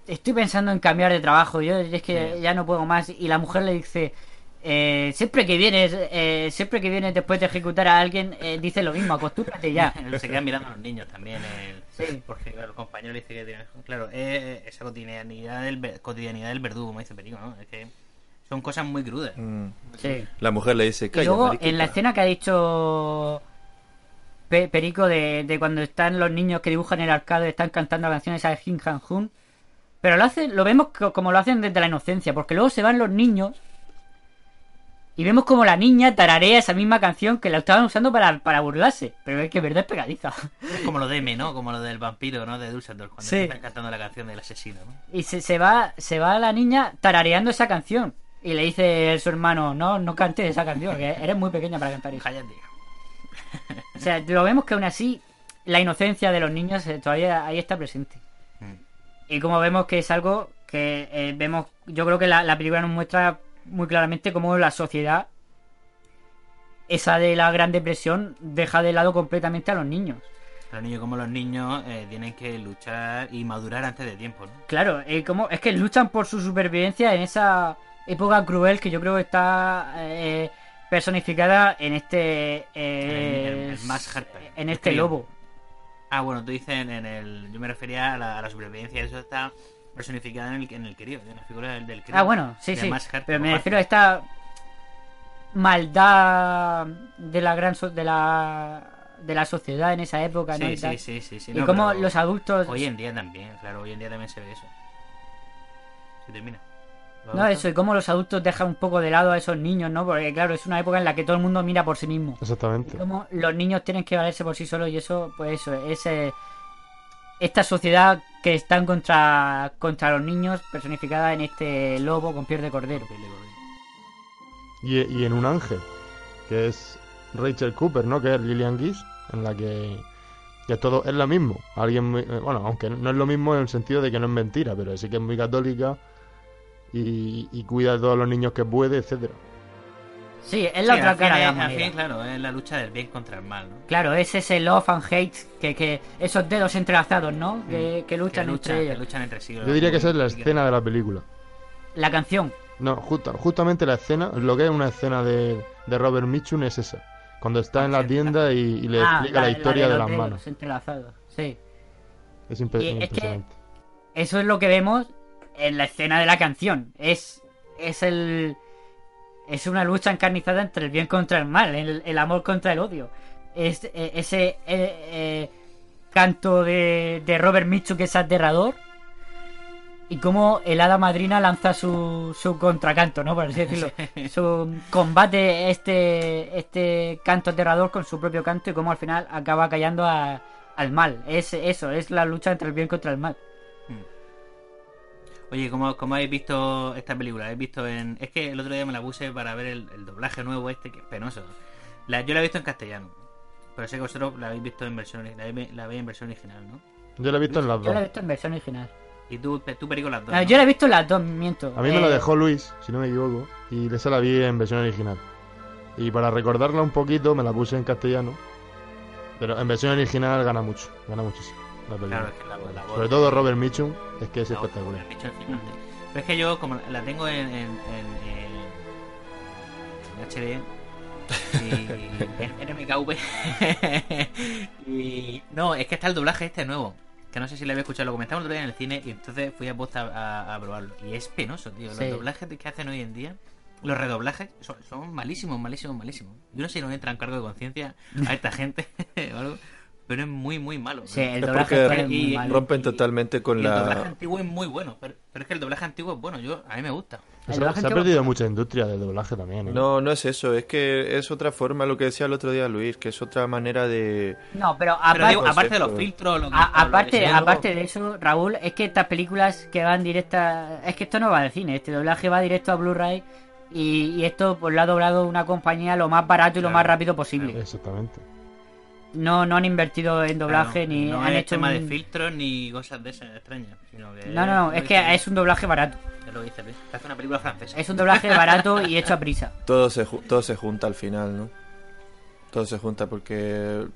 Speaker 3: Estoy pensando en cambiar de trabajo. Yo es que ya no puedo más. Y la mujer le dice: eh, Siempre que vienes, eh, siempre que vienes después de ejecutar a alguien, eh, dice lo mismo. Acostúmbrate ya.
Speaker 5: Se queda mirando a los niños también. el-
Speaker 3: Sí.
Speaker 5: Porque claro, el compañero le dice que tiene. Claro, eh, esa cotidianidad del, cotidianidad del verdugo, como dice Perico, ¿no? Es que son cosas muy crudas.
Speaker 4: Mm.
Speaker 3: Sí.
Speaker 4: La mujer le dice,
Speaker 3: Y
Speaker 4: calla,
Speaker 3: luego,
Speaker 4: mariquita".
Speaker 3: en la escena que ha dicho Pe- Perico de, de cuando están los niños que dibujan el arcade, están cantando esa de Jin Han Hun. Pero lo hacen, lo vemos co- como lo hacen desde la inocencia, porque luego se van los niños y vemos como la niña tararea esa misma canción que la estaban usando para, para burlarse. Pero es que es verdad es pegadiza.
Speaker 5: Es como lo de M, ¿no? Como lo del vampiro, ¿no? De Dusseldorf, cuando
Speaker 3: Sí.
Speaker 5: están cantando la canción del asesino, ¿no?
Speaker 3: Y se, se va se va la niña tarareando esa canción. Y le dice su hermano, no, no cantes esa canción, que eres muy pequeña para cantar eso.
Speaker 5: Cállate.
Speaker 3: O sea, lo vemos que aún así la inocencia de los niños eh, todavía ahí está presente.
Speaker 5: Mm.
Speaker 3: Y como vemos que es algo que eh, vemos, yo creo que la, la película nos muestra muy claramente cómo la sociedad, esa de la Gran Depresión, deja de lado completamente a los niños.
Speaker 5: Los niños como los niños eh, tienen que luchar y madurar antes de tiempo, ¿no?
Speaker 3: Claro, eh, como, es que luchan por su supervivencia en esa época cruel que yo creo que está eh, personificada en este... eh,
Speaker 5: En Harper, el
Speaker 3: este lobo.
Speaker 5: Ah, bueno, tú dices en, en el... Yo me refería a la, a la supervivencia, eso está personificada en el, en el crío, en la figura del, del crío.
Speaker 3: Ah, bueno, sí, sí. Pero me refiero a esta maldad de la gran so- de la de la sociedad en esa época, ¿no?
Speaker 5: Sí,
Speaker 3: Y tal.
Speaker 5: sí, sí, sí, sí,
Speaker 3: Y
Speaker 5: no,
Speaker 3: cómo los adultos
Speaker 5: Hoy en día también, claro, hoy en día también se ve eso. Se termina. ¿Lo
Speaker 3: No, eso, y cómo los adultos dejan un poco de lado a esos niños, ¿no? Porque claro, es una época en la que todo el mundo mira por sí mismo.
Speaker 6: Exactamente.
Speaker 3: Y cómo los niños tienen que valerse por sí solos y eso, pues eso, es eh, esta sociedad que está en contra, contra los niños personificada en este lobo con piel de cordero.
Speaker 6: Y, y en un ángel, que es Rachel Cooper, ¿no? Que es Lillian Gish, en la que, que todo es lo mismo. Alguien eh, bueno, aunque no es lo mismo en el sentido de que no es mentira, pero sí que es muy católica y, y cuida de todos los niños que puede, etcétera.
Speaker 3: Sí, es la
Speaker 5: Sí,
Speaker 3: otra
Speaker 5: al fin
Speaker 3: cara de la moneda.
Speaker 5: fin, claro, es la lucha del bien contra el mal, ¿no?
Speaker 3: Claro, es ese love and hate, que, que esos dedos entrelazados, ¿no? Que, que luchan
Speaker 5: Mm. que
Speaker 3: entre
Speaker 5: luchan,
Speaker 3: ellos.
Speaker 5: que luchan entre sí.
Speaker 6: Yo diría que esa es la escena de la película.
Speaker 3: La canción.
Speaker 6: No, justa- justamente la escena, lo que es una escena de, de Robert Mitchum es esa. Cuando está en la tienda y, y le
Speaker 3: Ah,
Speaker 6: explica la, historia de,
Speaker 3: los
Speaker 6: las
Speaker 3: dedos
Speaker 6: manos.
Speaker 3: entrelazados, sí.
Speaker 6: Es
Speaker 3: Y es que-
Speaker 6: impresionante.
Speaker 3: Eso es lo que vemos en la escena de la canción. Es, es el. Es una lucha encarnizada entre el bien contra el mal, el, el amor contra el odio. Es eh, ese eh, eh, canto de, de Robert Mitchum que es aterrador. Y cómo el hada madrina lanza su, su contracanto, ¿no? Por así decirlo. Su combate este, este canto aterrador con su propio canto y cómo al final acaba callando a- al mal. Es eso, es la lucha entre el bien contra el mal.
Speaker 5: Oye, ¿cómo, cómo habéis visto esta película? ¿Habéis visto en...? Es que el otro día me la puse para ver el, el doblaje nuevo este, que es penoso. La- yo la he visto en castellano. Pero sé que vosotros la habéis visto en versión, la habéis, la habéis en versión original, ¿no?
Speaker 6: Yo la he visto en las
Speaker 3: Yo
Speaker 6: dos.
Speaker 3: la he visto en versión original.
Speaker 5: Y tú, tú Perico, las dos. ¿no?
Speaker 3: Yo la he visto en las dos, miento.
Speaker 6: A mí me lo
Speaker 3: Eh,
Speaker 6: dejó Luis, si no me equivoco, y esa la vi en versión original. Y para recordarla un poquito me la puse en castellano, pero en versión original gana mucho, gana muchísimo la película.
Speaker 5: Claro, es que la, la voz...
Speaker 6: Sobre todo Robert Mitchum, es que es
Speaker 5: voz
Speaker 6: espectacular.
Speaker 5: es flipante. Pero es que yo, como la tengo en, en, en, en- en HD y en NMKV y no, es que está el doblaje este nuevo que no sé si lo había escuchado, lo comentamos el otro día en el cine y entonces fui a posta a, a probarlo y es penoso, tío, los
Speaker 3: Sí.
Speaker 5: doblajes que hacen hoy en día los redoblajes son, son malísimos, malísimos, malísimos. Yo no sé si no entra en cargo de conciencia a esta gente o algo, pero es muy, muy malo.
Speaker 3: Sí, el
Speaker 4: Es
Speaker 3: doblaje muy malo.
Speaker 4: rompen totalmente con
Speaker 5: Y el doblaje
Speaker 4: la...
Speaker 5: antiguo es muy bueno, pero, pero es que el doblaje antiguo es bueno, yo a mí me gusta.
Speaker 3: El
Speaker 6: Se, ha perdido mucha industria del doblaje también. ¿eh?
Speaker 4: No, no es eso, es que es otra forma, lo que decía el otro día Luis, que es otra manera de...
Speaker 3: No, pero
Speaker 5: Pero
Speaker 3: aparte,
Speaker 5: digo, aparte de los filtros, lo que,
Speaker 3: a-
Speaker 5: lo que
Speaker 3: aparte,
Speaker 5: sea,
Speaker 3: aparte de eso, Raúl, es que estas películas que van directas... Es que esto no va al cine, este doblaje va directo a Blu-ray y, y esto pues lo ha doblado una compañía lo más barato y lo
Speaker 5: Claro,
Speaker 3: más rápido posible.
Speaker 6: Exactamente.
Speaker 3: No, no han invertido en doblaje
Speaker 5: claro,
Speaker 3: ni
Speaker 5: no
Speaker 3: han hecho
Speaker 5: tema
Speaker 3: un-
Speaker 5: de filtros ni cosas de esas extrañas, sino que
Speaker 3: No, no, no, es que es un doblaje barato.
Speaker 5: es lo que dice Luis, hace una película francesa.
Speaker 3: Es un doblaje barato y hecho a prisa.
Speaker 4: Todo se, ju- todo se junta al final, ¿no? Todo se junta porque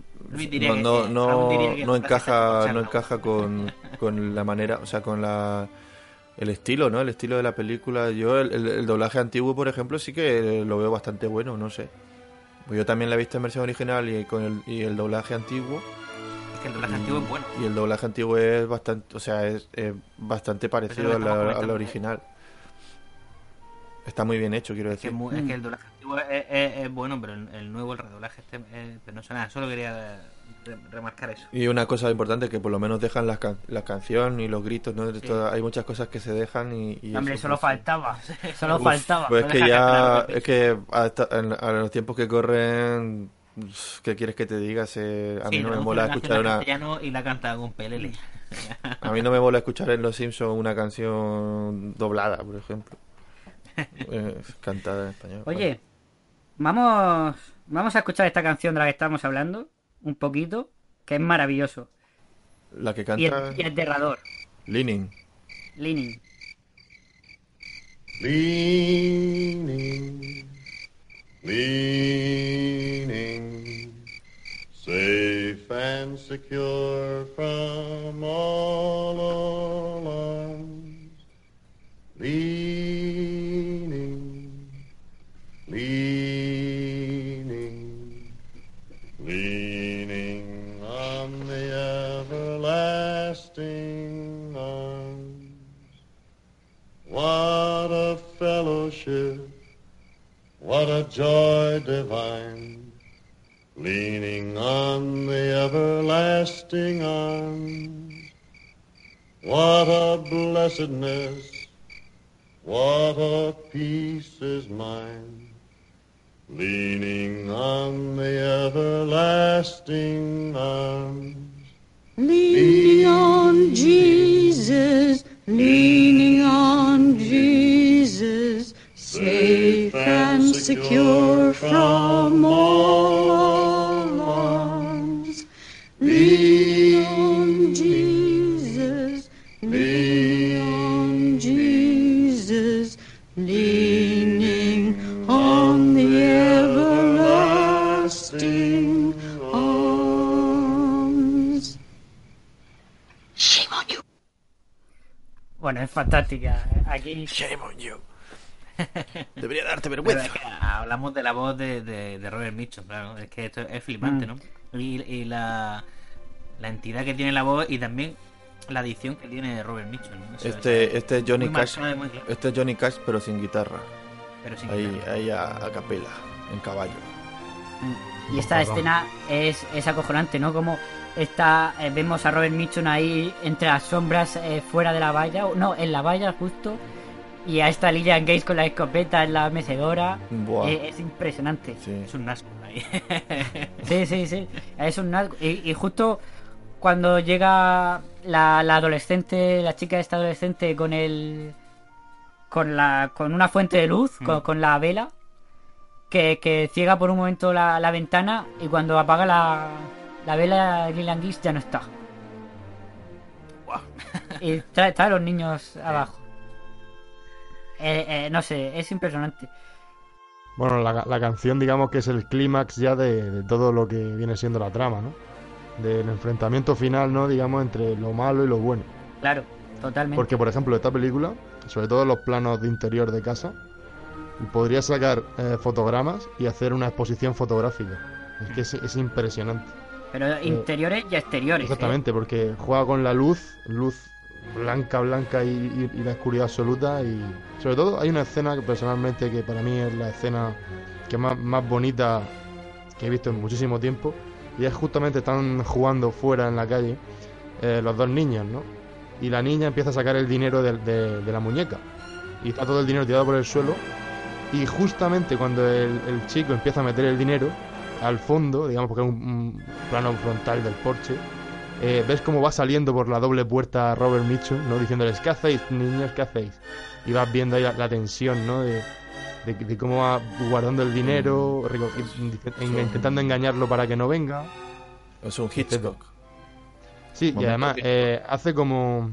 Speaker 4: no, no, no, encaja, no encaja con, con la manera, o sea, con la el estilo, ¿no? El estilo de la película. Yo el, el- el doblaje antiguo, por ejemplo, sí que lo veo bastante bueno, no sé. Pues yo también la he visto en versión original y con el, y el doblaje antiguo.
Speaker 5: Es que el doblaje antiguo es bueno.
Speaker 4: Y el doblaje antiguo es bastante, o sea, es, es bastante parecido al original. Está muy bien hecho, quiero
Speaker 5: Es que,
Speaker 4: decir.
Speaker 5: es que el doblaje antiguo es, bueno, pero el, el nuevo, el redoblaje este, eh, pero no sé nada, solo quería remarcar eso.
Speaker 4: Y una cosa importante que por lo menos dejan la, can- la canción y los gritos, ¿no?
Speaker 5: Sí.
Speaker 4: hay muchas cosas que se dejan y... y
Speaker 3: Hombre,
Speaker 4: eso,
Speaker 3: solo
Speaker 4: pues,
Speaker 3: faltaba. Solo
Speaker 4: Uf,
Speaker 3: faltaba.
Speaker 4: Pues
Speaker 5: No
Speaker 4: es que ya, es que hasta- en- a los tiempos que corren, ¿qué quieres que te diga? Se- a mí
Speaker 5: Sí,
Speaker 4: no me mola escuchar una,
Speaker 5: y la canta con pelele.
Speaker 4: a mí no me mola escuchar en Los Simpsons una canción doblada, por ejemplo. Eh, cantada en español.
Speaker 3: Oye, vamos, vamos a escuchar esta canción de la que estamos hablando, un poquito, que es maravilloso.
Speaker 4: La que canta
Speaker 3: y aterrador.
Speaker 4: Leaning.
Speaker 3: Leaning.
Speaker 7: Leaning, leaning, safe and secure from all alarms. Leaning, What a fellowship, what a joy divine, leaning on the everlasting arms. What a blessedness, what a peace is mine, leaning on the everlasting arms.
Speaker 8: Leaning on Jesus, leaning on Jesus, safe and secure from all
Speaker 3: Bueno, es fantástica. Aquí.
Speaker 4: Shame on you. Debería darte vergüenza.
Speaker 5: es que hablamos de la voz de, de, de Robert Mitchum, claro. Es que esto es flipante,
Speaker 3: Mm.
Speaker 5: ¿no? Y, y la, la entidad que tiene la voz y también la adición que tiene Robert Mitchum. ¿no? Eso,
Speaker 4: Este, este es Johnny Cash.
Speaker 5: marcado.
Speaker 4: Este es Johnny Cash, pero sin guitarra.
Speaker 5: Pero sin
Speaker 4: ahí,
Speaker 5: guitarra.
Speaker 4: ahí a, a capela, en caballo.
Speaker 3: Y esta escena es, es acojonante, ¿no? Como está, eh, vemos a Robert Mitchum ahí entre las sombras eh, fuera de la valla, o- no, en la valla justo, y a esta Lillian Gates con la escopeta en la mecedora.
Speaker 4: Buah.
Speaker 3: Eh, es impresionante.
Speaker 4: Sí.
Speaker 5: Es un ahí.
Speaker 3: Sí, sí, sí. Es un Nazgûl. y, y justo cuando llega la, la adolescente, la chica esta adolescente con el con la con una fuente de luz, con,
Speaker 5: Mm.
Speaker 3: con la vela, que, que ciega por un momento la, la ventana y cuando apaga la, la vela Lilian Gish ya no está. Y está, está los niños abajo. Eh, eh, no sé, es impresionante.
Speaker 6: Bueno, la, la canción digamos que es el clímax ya de, de todo lo que viene siendo la trama, ¿no? Del enfrentamiento final, ¿no? Digamos, entre lo malo y lo bueno.
Speaker 3: Claro, totalmente.
Speaker 6: Porque, por ejemplo, esta película, sobre todo los planos de interior de casa, podría sacar eh, fotogramas y hacer una exposición fotográfica. Es que es, es impresionante.
Speaker 3: Pero interiores y exteriores. ¿eh?
Speaker 6: Exactamente, porque juega con la luz, luz blanca, blanca y, y- y la oscuridad absoluta. Y sobre todo hay una escena que personalmente que para mí es la escena que más, más bonita que he visto en muchísimo tiempo. Y es justamente están jugando fuera en la calle eh, los dos niños, ¿no? Y la niña empieza a sacar el dinero de, de- de la muñeca. Y está todo el dinero tirado por el suelo. Y justamente cuando el, el chico empieza a meter el dinero al fondo, digamos porque es un, un plano frontal del porche, eh, ves cómo va saliendo por la doble puerta Robert Mitchum, ¿no? Diciéndoles, ¿qué hacéis, niños? ¿Qué hacéis? Y vas viendo ahí la, la tensión, ¿no? De, de- de cómo va guardando el dinero, en- intentando engañarlo para que no venga.
Speaker 4: Es un Hitchcock.
Speaker 6: Sí, y además eh, hace como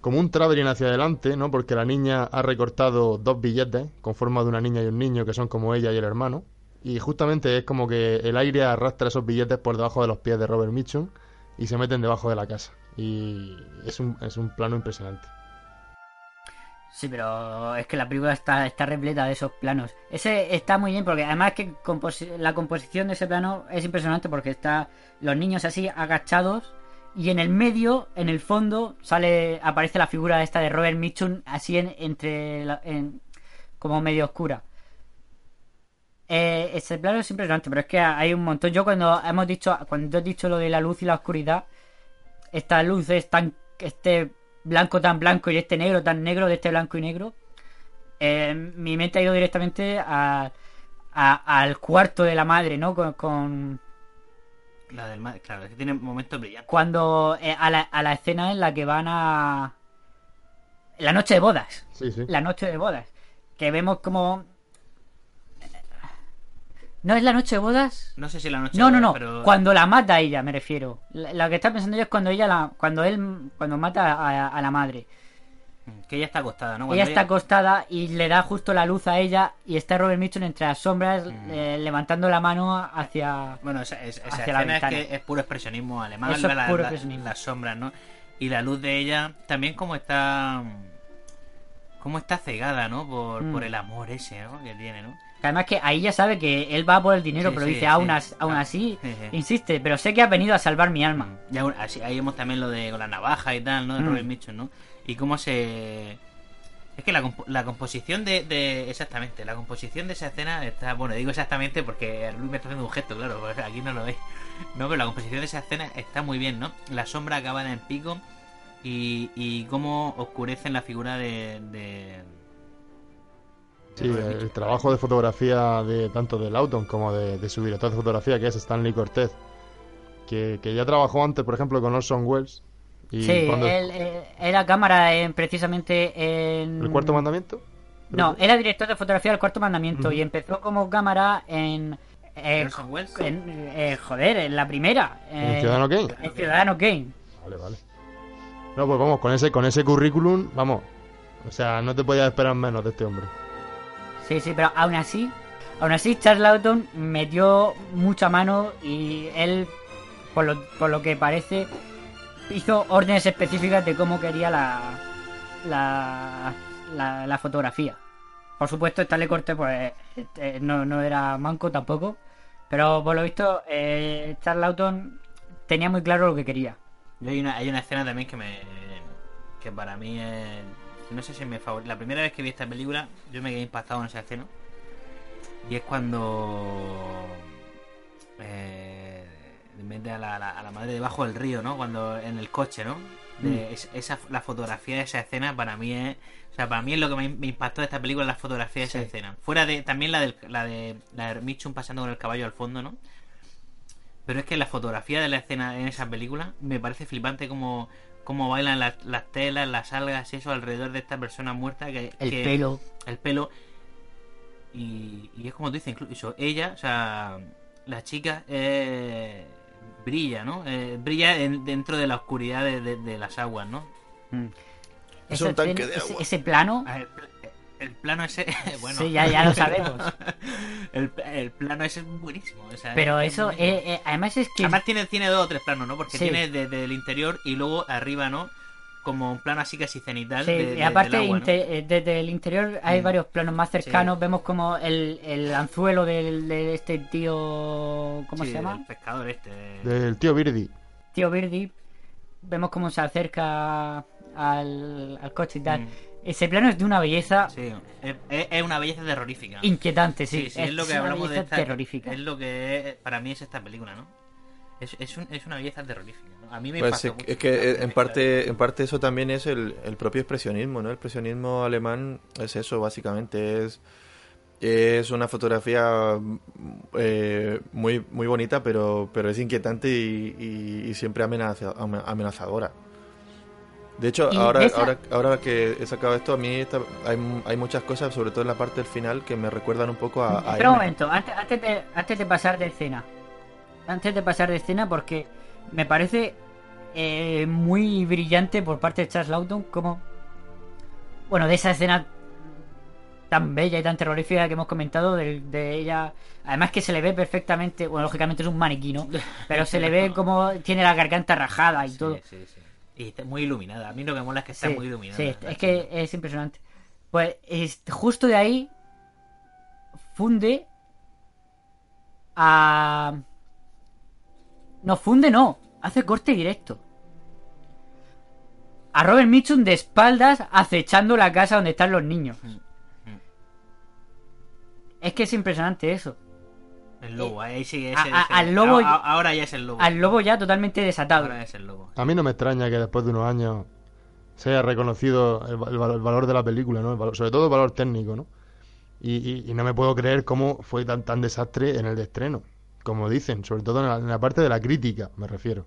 Speaker 6: como un traveling hacia adelante, ¿no? Porque la niña ha recortado dos billetes con forma de una niña y un niño que son como ella y el hermano. Y justamente es como que el aire arrastra esos billetes por debajo de los pies de Robert Mitchum y se meten debajo de la casa. Y es un, es un plano impresionante.
Speaker 3: Sí, pero es que la película está, está repleta de esos planos. Ese está muy bien porque además que la composición de ese plano es impresionante porque está los niños así agachados y en el medio, en el fondo, sale aparece la figura esta de Robert Mitchum así en, entre la- como medio oscura. Eh, ese plano es impresionante, pero es que hay un montón. Yo cuando hemos dicho, cuando he dicho lo de la luz y la oscuridad, esta luz es tan, este blanco tan blanco y este negro tan negro, de este blanco y negro, eh, mi mente ha ido directamente a- al cuarto de la madre, ¿no? Con, con-
Speaker 5: La del claro, es que tiene momentos brillantes.
Speaker 3: cuando eh, a, la, a la escena en la que van a la noche de bodas.
Speaker 6: Sí, sí.
Speaker 3: La noche de bodas. Que vemos como... ¿No es la noche de bodas?
Speaker 5: No sé si la noche
Speaker 3: No,
Speaker 5: de
Speaker 3: no,
Speaker 5: bodas,
Speaker 3: no.
Speaker 5: pero-
Speaker 3: Cuando la mata ella, me refiero. La, la que está pensando yo es cuando ella la, cuando él, cuando mata a, a la madre.
Speaker 5: Que ella está acostada, ¿no?
Speaker 3: ella está acostada y le da justo la luz a ella y está Robert Mitchum entre las sombras
Speaker 5: Mm.
Speaker 3: eh, levantando la mano hacia
Speaker 5: Bueno, esa, es- esa
Speaker 3: hacia la
Speaker 5: escena es
Speaker 3: ventana.
Speaker 5: que es puro expresionismo alemán,
Speaker 3: Eso es
Speaker 5: la-
Speaker 3: puro
Speaker 5: la-
Speaker 3: expresionismo.
Speaker 5: las sombras, ¿no? Y la luz de ella también como está como está cegada, ¿no? Por,
Speaker 3: Mm.
Speaker 5: por el amor ese, ¿no? Que tiene, ¿no?
Speaker 3: Que Además que ahí ya sabe que él va por el dinero,
Speaker 5: Sí,
Speaker 3: pero
Speaker 5: sí,
Speaker 3: dice,
Speaker 5: sí.
Speaker 3: aún, as- aún
Speaker 5: Ah,
Speaker 3: así,
Speaker 5: sí, sí.
Speaker 3: insiste, pero sé que ha venido a salvar mi alma.
Speaker 5: Y aún así, ahí vemos también lo de con la navaja y tal, ¿no? De
Speaker 3: Mm.
Speaker 5: Robert Mitchum, ¿no? Y cómo se... Es que la, compo- la composición de, de- Exactamente, la composición de esa escena está... Bueno, digo exactamente porque Luis me está haciendo un gesto, claro, porque aquí no lo veis. No, pero la composición de esa escena está muy bien, ¿no? La sombra acabada en pico y, y cómo oscurecen la figura de... de-
Speaker 6: Sí, el trabajo de fotografía de tanto de Lawton como de, de su director de fotografía, que es Stanley Cortez, que, que ya trabajó antes, por ejemplo, con Orson Welles. Y
Speaker 3: sí,
Speaker 6: cuando-
Speaker 3: él eh, era cámara en, precisamente en...
Speaker 6: ¿El cuarto mandamiento?
Speaker 3: No, era director de fotografía del cuarto mandamiento y empezó como cámara en... eh, en- eh, joder, en la primera.
Speaker 6: ¿En
Speaker 3: eh,
Speaker 6: Ciudadano Kane?
Speaker 3: En Ciudadano Kane.
Speaker 6: Vale, vale. No, pues vamos, con ese, con ese currículum, vamos. O sea, no te podías esperar menos de este hombre.
Speaker 3: Sí, sí, pero aún así, aún así Charles Lawton metió mucha mano y él, por lo, por lo que parece, hizo órdenes específicas de cómo quería la, la, la, fotografía. Por supuesto, Stanley Corte pues eh, no, no era manco tampoco, pero por lo visto eh, Charles Lawton tenía muy claro lo que quería.
Speaker 5: Hay una, hay una escena también que me que para mí es no sé si me favorita la primera vez que vi esta película yo me quedé impactado en esa escena y es cuando eh, mete a la, a la- madre debajo del río no cuando en el coche no De-
Speaker 3: Mm.
Speaker 5: es- esa la fotografía de esa escena para mí es o sea para mí es lo que me, me impactó de esta película la fotografía de esa
Speaker 3: Sí.
Speaker 5: escena fuera de también la del, la de la de Mitchum pasando con el caballo al fondo no pero es que la fotografía de la escena en esa película me parece flipante como, como bailan las, las telas, las algas y eso alrededor de esta persona muerta. Que,
Speaker 3: El
Speaker 5: que-
Speaker 3: pelo.
Speaker 5: El pelo. Y, y es como tú dices, incluso ella, o sea, la chica eh, brilla, ¿no? Eh, brilla en- dentro de la oscuridad de, de- de las aguas, ¿no?
Speaker 4: Es
Speaker 3: Esa
Speaker 4: un tanque de
Speaker 3: ese-
Speaker 4: agua.
Speaker 3: Ese, plano,
Speaker 5: Ah, El, el plano ese, bueno.
Speaker 3: Sí, ya- ya lo sabemos.
Speaker 5: el, el plano ese es buenísimo. o sea,
Speaker 3: pero
Speaker 5: es
Speaker 3: eso,
Speaker 5: buenísimo.
Speaker 3: eh, eh, además es que...
Speaker 5: Además tiene, tiene dos o tres planos, ¿no? Porque
Speaker 3: Sí.
Speaker 5: tiene desde el interior y luego arriba, ¿no? Como un plano así casi cenital.
Speaker 3: Sí,
Speaker 5: de-
Speaker 3: y aparte
Speaker 5: del agua, ¿no?
Speaker 3: inte- eh, desde el interior hay
Speaker 5: Mm.
Speaker 3: varios planos más cercanos.
Speaker 5: Sí.
Speaker 3: Vemos como el, el anzuelo del, de este tío. ¿Cómo
Speaker 5: Sí,
Speaker 3: se llama?
Speaker 5: El pescador este.
Speaker 6: Del tío Birdie.
Speaker 3: Tío Birdie. Vemos cómo se acerca al, al coche y tal.
Speaker 5: Mm.
Speaker 3: Ese plano es de una belleza
Speaker 5: Sí, es, una belleza terrorífica.
Speaker 3: inquietante, sí.
Speaker 5: Sí, sí, es, lo que hablamos de esta.
Speaker 3: terrorífica.
Speaker 5: Es lo que es- para mí es esta película, ¿no? Es, es, un- es una belleza terrorífica. A mí me
Speaker 4: Pues es,
Speaker 5: mucho.
Speaker 4: es que en parte, en parte eso también es el, el propio expresionismo, ¿no? El expresionismo alemán es eso, básicamente, es, es una fotografía eh, muy, muy bonita, pero, pero es inquietante y, y- y siempre amenaza- ame- amenazadora. De hecho, ahora,
Speaker 3: esa-
Speaker 4: ahora, ahora que he sacado esto, a mí esta- hay, hay muchas cosas, sobre todo en la parte del final, que me recuerdan un poco a... a
Speaker 3: Espera un momento, antes, antes, de, antes de pasar de escena. Antes de pasar de escena, porque me parece eh, muy brillante por parte de Charles Lawton como... Bueno, de esa escena tan bella y tan terrorífica que hemos comentado de, de ella... Además que se le ve perfectamente... Bueno, lógicamente es un maniquí, ¿no? Pero se le ve como tiene la garganta rajada y todo.
Speaker 5: Sí, sí. Y está muy iluminada. A mí lo que mola es que está
Speaker 3: Sí,
Speaker 5: muy iluminada.
Speaker 3: sí, es que es impresionante. Pues es- justo de ahí funde a... No, funde no. Hace corte directo. A Robert Mitchum de espaldas acechando la casa donde están los niños. Es que es impresionante eso.
Speaker 5: El lobo, ahí sí,
Speaker 3: A-
Speaker 5: ese,
Speaker 3: a-
Speaker 5: ese-
Speaker 3: al lobo-
Speaker 5: a- ahora ya es el lobo.
Speaker 3: Al lobo ya totalmente desatado.
Speaker 5: Ahora es el lobo.
Speaker 6: A mí no me extraña que después de unos años se haya reconocido el, el valor, el valor de la película, ¿no? El valor- sobre todo el valor técnico, ¿no? Y, y- y no me puedo creer cómo fue tan, tan desastre en el de estreno, como dicen, sobre todo en la, en la parte de la crítica, me refiero.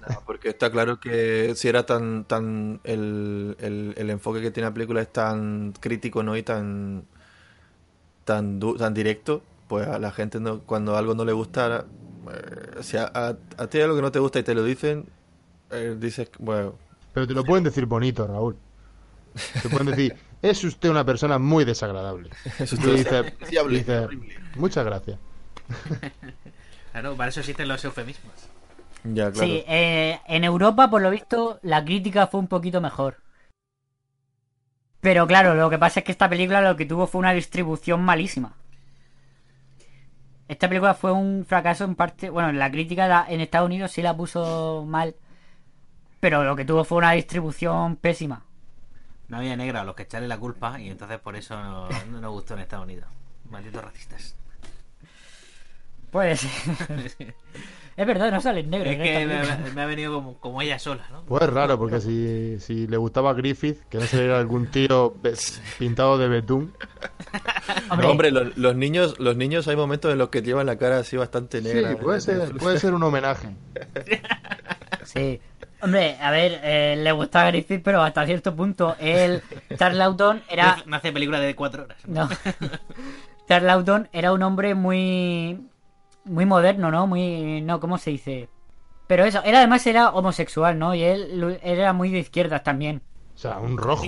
Speaker 4: No, porque está claro que si era tan tan el, el, el enfoque que tiene la película es tan crítico no y tan tan du- tan directo pues a la gente no, cuando algo no le gusta eh, si a, a, a ti hay algo que no te gusta y te lo dicen eh, dices bueno
Speaker 6: Pero te lo pueden decir bonito, Raúl. Te pueden decir, es usted una persona muy desagradable.
Speaker 4: Es usted
Speaker 6: dices,
Speaker 4: horrible.
Speaker 6: Muchas gracias.
Speaker 5: Claro, para eso existen los eufemismos.
Speaker 4: ya claro
Speaker 3: Sí, eh, en Europa, por lo visto, la crítica fue un poquito mejor. Pero claro, lo que pasa es que esta película lo que tuvo fue una distribución malísima. Esta película fue un fracaso en parte. Bueno, la crítica la- en Estados Unidos sí la puso mal. Pero lo que tuvo fue una distribución pésima.
Speaker 5: No había negra a los que echarle la culpa y entonces por eso no, no nos gustó en Estados Unidos. Malditos racistas.
Speaker 3: Pues. es verdad, no sale en negro.
Speaker 5: Es
Speaker 3: en
Speaker 5: que me, ha venido como, como ella sola, ¿no?
Speaker 6: Pues es raro, porque si, si le gustaba Griffith, que no sería algún tío pintado de betún.
Speaker 4: No, hombre, los, los niños los niños hay momentos en los que llevan la cara así bastante negra
Speaker 6: Sí, puede ser, puede ser un homenaje.
Speaker 3: Sí. Hombre, a ver, eh, le gustaba Griffith, pero hasta cierto punto. El Charlauton era.
Speaker 5: No hace película de cuatro horas.
Speaker 3: No. Charlauton era un hombre muy. Muy moderno, ¿no? Muy. No, ¿cómo se dice? Pero eso, él además era homosexual, ¿no? Y él, él era muy de izquierdas también.
Speaker 6: O sea, un rojo.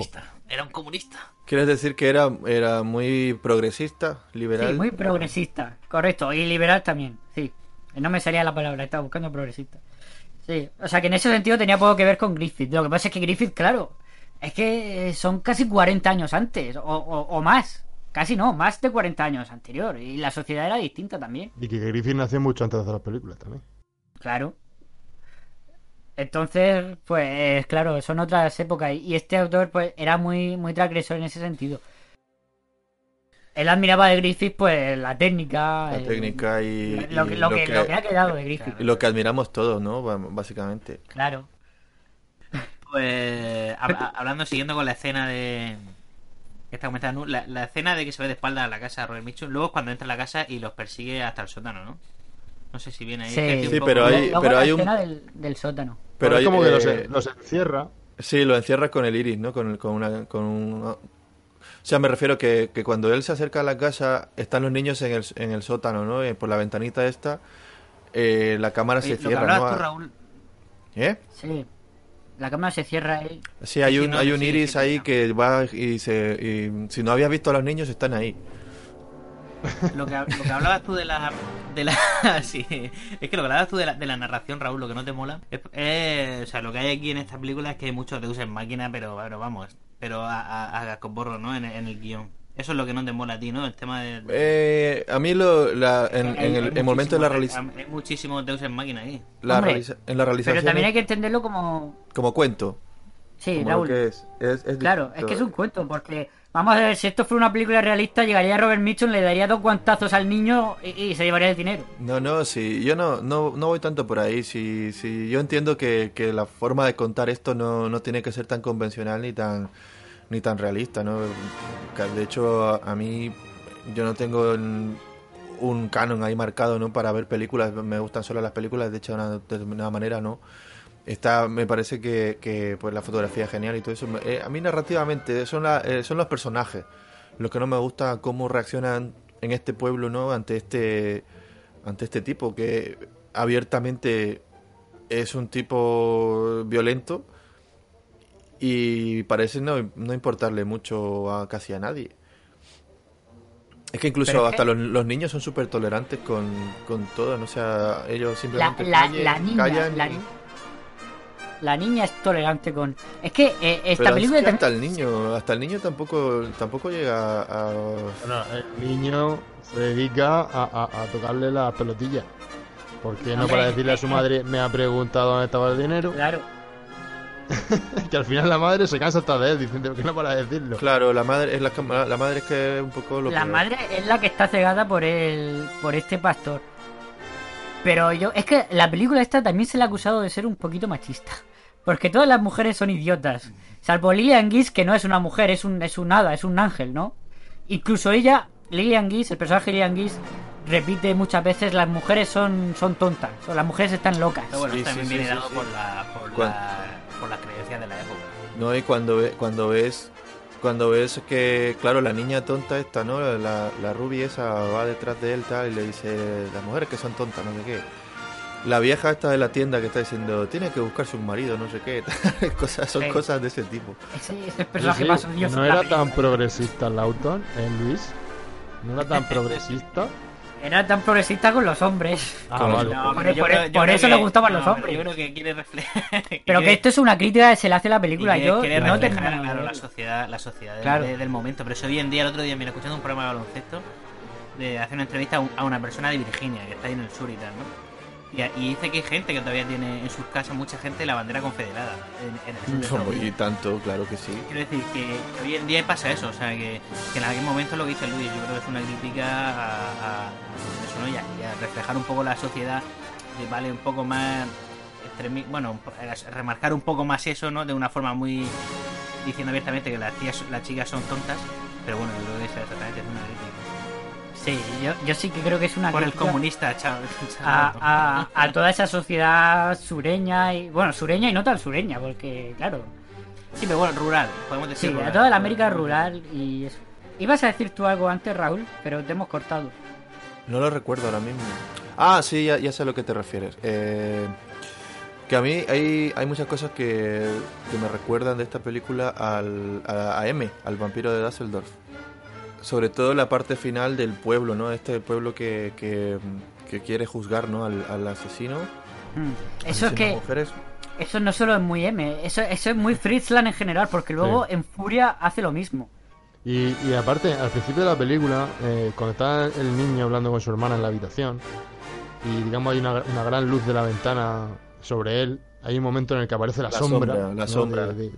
Speaker 5: Era un comunista.
Speaker 4: ¿Quieres decir que era, era muy progresista, liberal?
Speaker 3: Sí, muy progresista, correcto. Y liberal también, sí. No me salía la palabra, estaba buscando progresista. Sí, o sea que en ese sentido tenía poco que ver con Griffith. Lo que pasa es que Griffith, claro, es que son casi 40 años antes, o, o- o más. Casi no, más de 40 años anterior. Y la sociedad era distinta también,
Speaker 6: Y que Griffith nació mucho antes de hacer las películas también.
Speaker 3: claro. Entonces, pues claro, son otras épocas. Y este autor, pues, era muy, muy transgresor en ese sentido. Él admiraba de Griffith, pues, la técnica.
Speaker 4: La
Speaker 3: el-
Speaker 4: técnica y,
Speaker 3: lo que-
Speaker 4: y
Speaker 3: lo que- lo que ha quedado de Griffith.
Speaker 4: y lo que admiramos todos, ¿no? Básicamente.
Speaker 3: Claro.
Speaker 5: Pues hablando, siguiendo con la escena de. Que está comentando, la, la escena de que se ve de espalda a la casa de Robert Mitchum, luego es cuando entra en la casa y los persigue hasta el sótano, ¿no? No sé si viene ahí.
Speaker 3: Sí,
Speaker 5: es que estoy un
Speaker 4: Sí, pero hay-
Speaker 3: Luego
Speaker 4: pero
Speaker 3: la
Speaker 4: hay un-
Speaker 3: escena del, del sótano.
Speaker 4: Pero
Speaker 6: es
Speaker 4: hay,
Speaker 6: como que los,
Speaker 4: eh,
Speaker 6: los encierra.
Speaker 4: Sí, lo encierra con el iris, ¿no? Con, con una... Con una- O sea, me refiero que, que cuando él se acerca a la casa, están los niños en el, en el sótano, ¿no? Eh, Por la ventanita esta, eh, la cámara
Speaker 5: Oye,
Speaker 4: se
Speaker 5: lo
Speaker 4: cierra, ¿no?
Speaker 5: tú, Raúl,
Speaker 4: ¿Eh?
Speaker 3: Sí. La cámara se cierra ahí.
Speaker 4: Sí, hay un,
Speaker 5: no,
Speaker 4: hay un
Speaker 5: sí,
Speaker 4: iris
Speaker 5: sí,
Speaker 4: ahí que va y se... Y, si no habías visto a los niños, están ahí.
Speaker 5: lo que, lo que hablabas tú de la. De la sí, es que lo que hablabas tú de la, de la narración, Raúl, lo que no te mola. Es, es- o sea, lo que hay aquí en esta película es que hay muchos Deus en máquina, pero, pero vamos. Pero a, a, a cascoporro, ¿no? En, en el guion. Eso es lo que no te mola a ti, ¿no? El tema de.
Speaker 4: Eh, a mí lo, la, en,
Speaker 5: Hay-
Speaker 4: en
Speaker 5: hay
Speaker 4: el, el momento de la, realización
Speaker 5: Hay muchísimos Deus en máquina ahí.
Speaker 4: la
Speaker 3: Hombre,
Speaker 4: realiza- en la realización
Speaker 3: Pero también hay que entenderlo como...
Speaker 4: como cuento.
Speaker 3: Sí,
Speaker 4: como
Speaker 3: Raúl.
Speaker 4: lo que es. Es- es
Speaker 3: Claro,
Speaker 4: distinto.
Speaker 3: es que es un cuento, porque... Vamos a ver, si esto fuera una película realista, llegaría Robert Mitchum, le daría dos guantazos al niño y, y se llevaría el dinero.
Speaker 4: No, no, sí, yo no, no, no voy tanto por ahí. Sí, sí, yo entiendo que, que la forma de contar esto no, no tiene que ser tan convencional ni tan ni tan realista, ¿no? De hecho, a, mí yo no tengo un, canon ahí marcado, ¿no? Para ver películas, me gustan solo las películas, de hecho, de una determinada manera, ¿no? Está, me parece que, pues la fotografía es genial y todo eso. Eh, a mí narrativamente son, la- eh, son los personajes. Lo que no me gusta cómo reaccionan en este pueblo, ¿no? Ante este ante este tipo que abiertamente es un tipo violento y parece no, no importarle mucho a casi a nadie. Es que incluso hasta
Speaker 3: que-
Speaker 4: los, los niños son súper tolerantes con, con todo, ¿no? O sea, ellos
Speaker 3: La,
Speaker 4: simplemente
Speaker 3: la,
Speaker 4: callen-
Speaker 3: la niña...
Speaker 4: callan
Speaker 3: La,
Speaker 4: y-
Speaker 3: la niña es tolerante con... Es que eh, esta
Speaker 4: Pero
Speaker 3: película
Speaker 4: es que
Speaker 3: también...
Speaker 4: hasta el niño, hasta el niño tampoco, tampoco llega a...
Speaker 6: Bueno, el niño se dedica a, a- a tocarle las pelotillas. ¿Por qué no para decirle a su madre, me ha preguntado dónde estaba el dinero?
Speaker 3: Claro.
Speaker 6: que al final la madre se cansa hasta de él diciendo que no para decirlo.
Speaker 4: Claro, la madre es la, la madre es que es un poco lo
Speaker 3: La
Speaker 4: peor.
Speaker 3: madre es la que está cegada por el por este pastor. Pero yo es que la película esta también se le ha acusado de ser un poquito machista, porque todas las mujeres son idiotas, salvo Lillian Gish que no es una mujer, es un es un hada, es un ángel, ¿no? Incluso ella, Lillian Gish, el personaje de Lillian Gish repite muchas veces las mujeres son, son tontas, o las mujeres están locas.
Speaker 5: Pero bueno,
Speaker 4: Sí,
Speaker 5: también
Speaker 4: sí,
Speaker 5: viene
Speaker 4: sí,
Speaker 5: dado
Speaker 4: sí,
Speaker 5: por,
Speaker 4: sí.
Speaker 5: la, por,
Speaker 4: Cuan-
Speaker 5: la, por las creencias de la época.
Speaker 4: No, y cuando, ve- cuando ves cuando ves que, claro, la niña tonta esta, ¿no? La, la rubia esa va detrás de él tal y le dice, las mujeres que son tontas, no sé qué. La vieja esta de la tienda que está diciendo, tiene que buscarse un marido, no sé qué. cosas, son
Speaker 3: Sí.
Speaker 4: cosas de ese tipo.
Speaker 3: Ese, ese
Speaker 6: Sí,
Speaker 3: personaje
Speaker 6: sí,
Speaker 3: más odioso
Speaker 6: no era tan progresista Lawton, ¿eh, Luis? No era tan progresista.
Speaker 3: Era tan progresista con los hombres.
Speaker 6: Ah, vale.
Speaker 5: No,
Speaker 3: por
Speaker 5: creo-
Speaker 3: eso
Speaker 5: que-
Speaker 3: le gustaban los hombres.
Speaker 5: Yo creo que quiere reflejar.
Speaker 3: Pero que esto es una crítica que se le hace a la película.
Speaker 5: quiere,
Speaker 3: Yo
Speaker 5: quiere
Speaker 3: no
Speaker 5: reflejar,
Speaker 3: tengo
Speaker 5: claro, la sociedad, la sociedad del-
Speaker 3: Claro.
Speaker 5: de- del momento. Pero eso hoy en día, el otro día, mira, escuchando un programa de baloncesto, de hacer una entrevista a, un- a una persona de Virginia, que está ahí en el sur y tal, ¿no? Y, y dice que hay gente que todavía tiene en sus casas, mucha gente, la bandera confederada en, en el sur de Estados Unidos.
Speaker 4: Y tanto, claro que sí.
Speaker 5: Quiero decir que, que hoy en día pasa eso, o sea, que, que en algún momento lo que dice Luis, yo creo que es una crítica a, eso, ¿no? y, a, y a reflejar un poco la sociedad, de, vale, un poco más, bueno, remarcar un poco más eso, ¿no? De una forma muy, diciendo abiertamente que las, tías, las chicas son tontas, pero bueno, yo creo que esa exactamente es una.
Speaker 3: Sí, yo, yo sí que creo que es una
Speaker 5: Por el comunista, chaval.
Speaker 3: a, a, a toda esa sociedad sureña y bueno sureña y no tan sureña porque claro
Speaker 5: Sí, pero bueno, rural, podemos decir
Speaker 3: sí
Speaker 5: rural.
Speaker 3: a toda la América rural y eso. ibas a decir tú algo antes Raúl pero te hemos cortado
Speaker 4: No lo recuerdo ahora mismo. Ah, sí, ya, ya sé a lo que te refieres. Eh, que a mí hay, hay muchas cosas que, que me recuerdan de esta película al, a, a M, al vampiro de Dusseldorf. Sobre todo la parte final del pueblo, ¿no? Este pueblo que, que, que quiere juzgar, ¿no? Al, al asesino.
Speaker 3: Mm. eso es que
Speaker 4: mujeres.
Speaker 3: eso no solo es muy M eso, eso es muy Fritzland en general porque luego en Furia hace lo mismo
Speaker 6: Y, y aparte, al principio de la película, eh, cuando está el niño hablando con su hermana en la habitación, y digamos hay una, una gran luz de la ventana sobre él, hay un momento en el que aparece la,
Speaker 4: La
Speaker 6: sombra.
Speaker 4: sombra, la
Speaker 6: ¿no?
Speaker 4: sombra.
Speaker 6: De, de-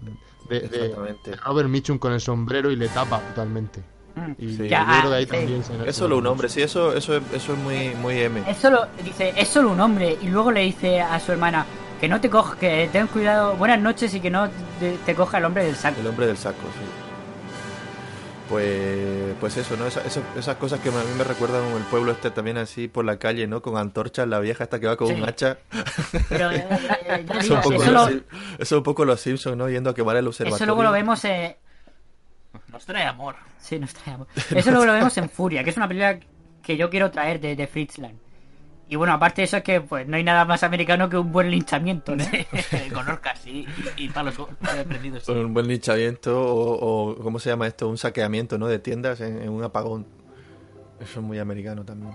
Speaker 6: de- de
Speaker 4: Exactamente.
Speaker 6: Robert Mitchum con el sombrero y le tapa totalmente.
Speaker 3: Mm.
Speaker 6: Y
Speaker 4: Sí.
Speaker 6: yo creo que ahí
Speaker 3: sí.
Speaker 6: también se-
Speaker 4: Es solo un hombre, sí, eso, eso, es, eso es muy, muy M.
Speaker 3: es solo dice es solo un hombre y luego le dice a su hermana que no te coja que ten cuidado buenas noches y que no te, te coja el hombre del saco
Speaker 4: El hombre del saco, sí. Pues, pues eso, ¿no? Esa- eso- esas cosas que a mí me recuerdan el pueblo este también así por la calle, ¿no? Con antorchas, la vieja esta que va con
Speaker 3: Sí.
Speaker 4: un hacha.
Speaker 3: pero eh, eh,
Speaker 4: Eso
Speaker 3: digo,
Speaker 4: un poco
Speaker 3: eso,
Speaker 4: los
Speaker 3: lo-
Speaker 4: eso es un poco los Simpsons, ¿no? Yendo a quemar el observatorio.
Speaker 3: eso luego lo vemos eh,
Speaker 5: Nos trae amor.
Speaker 3: Sí, nos traemos. Eso luego lo vemos en Furia, que es una película que yo quiero traer de, de Fritzland. Y bueno, aparte de eso es que pues no hay nada más americano que un buen linchamiento, ¿no?
Speaker 5: Con orcas y, y palos prendidos.
Speaker 4: Un buen linchamiento o, o, ¿cómo se llama esto? Un saqueamiento, ¿no? De tiendas en, en un apagón. Eso es muy americano también.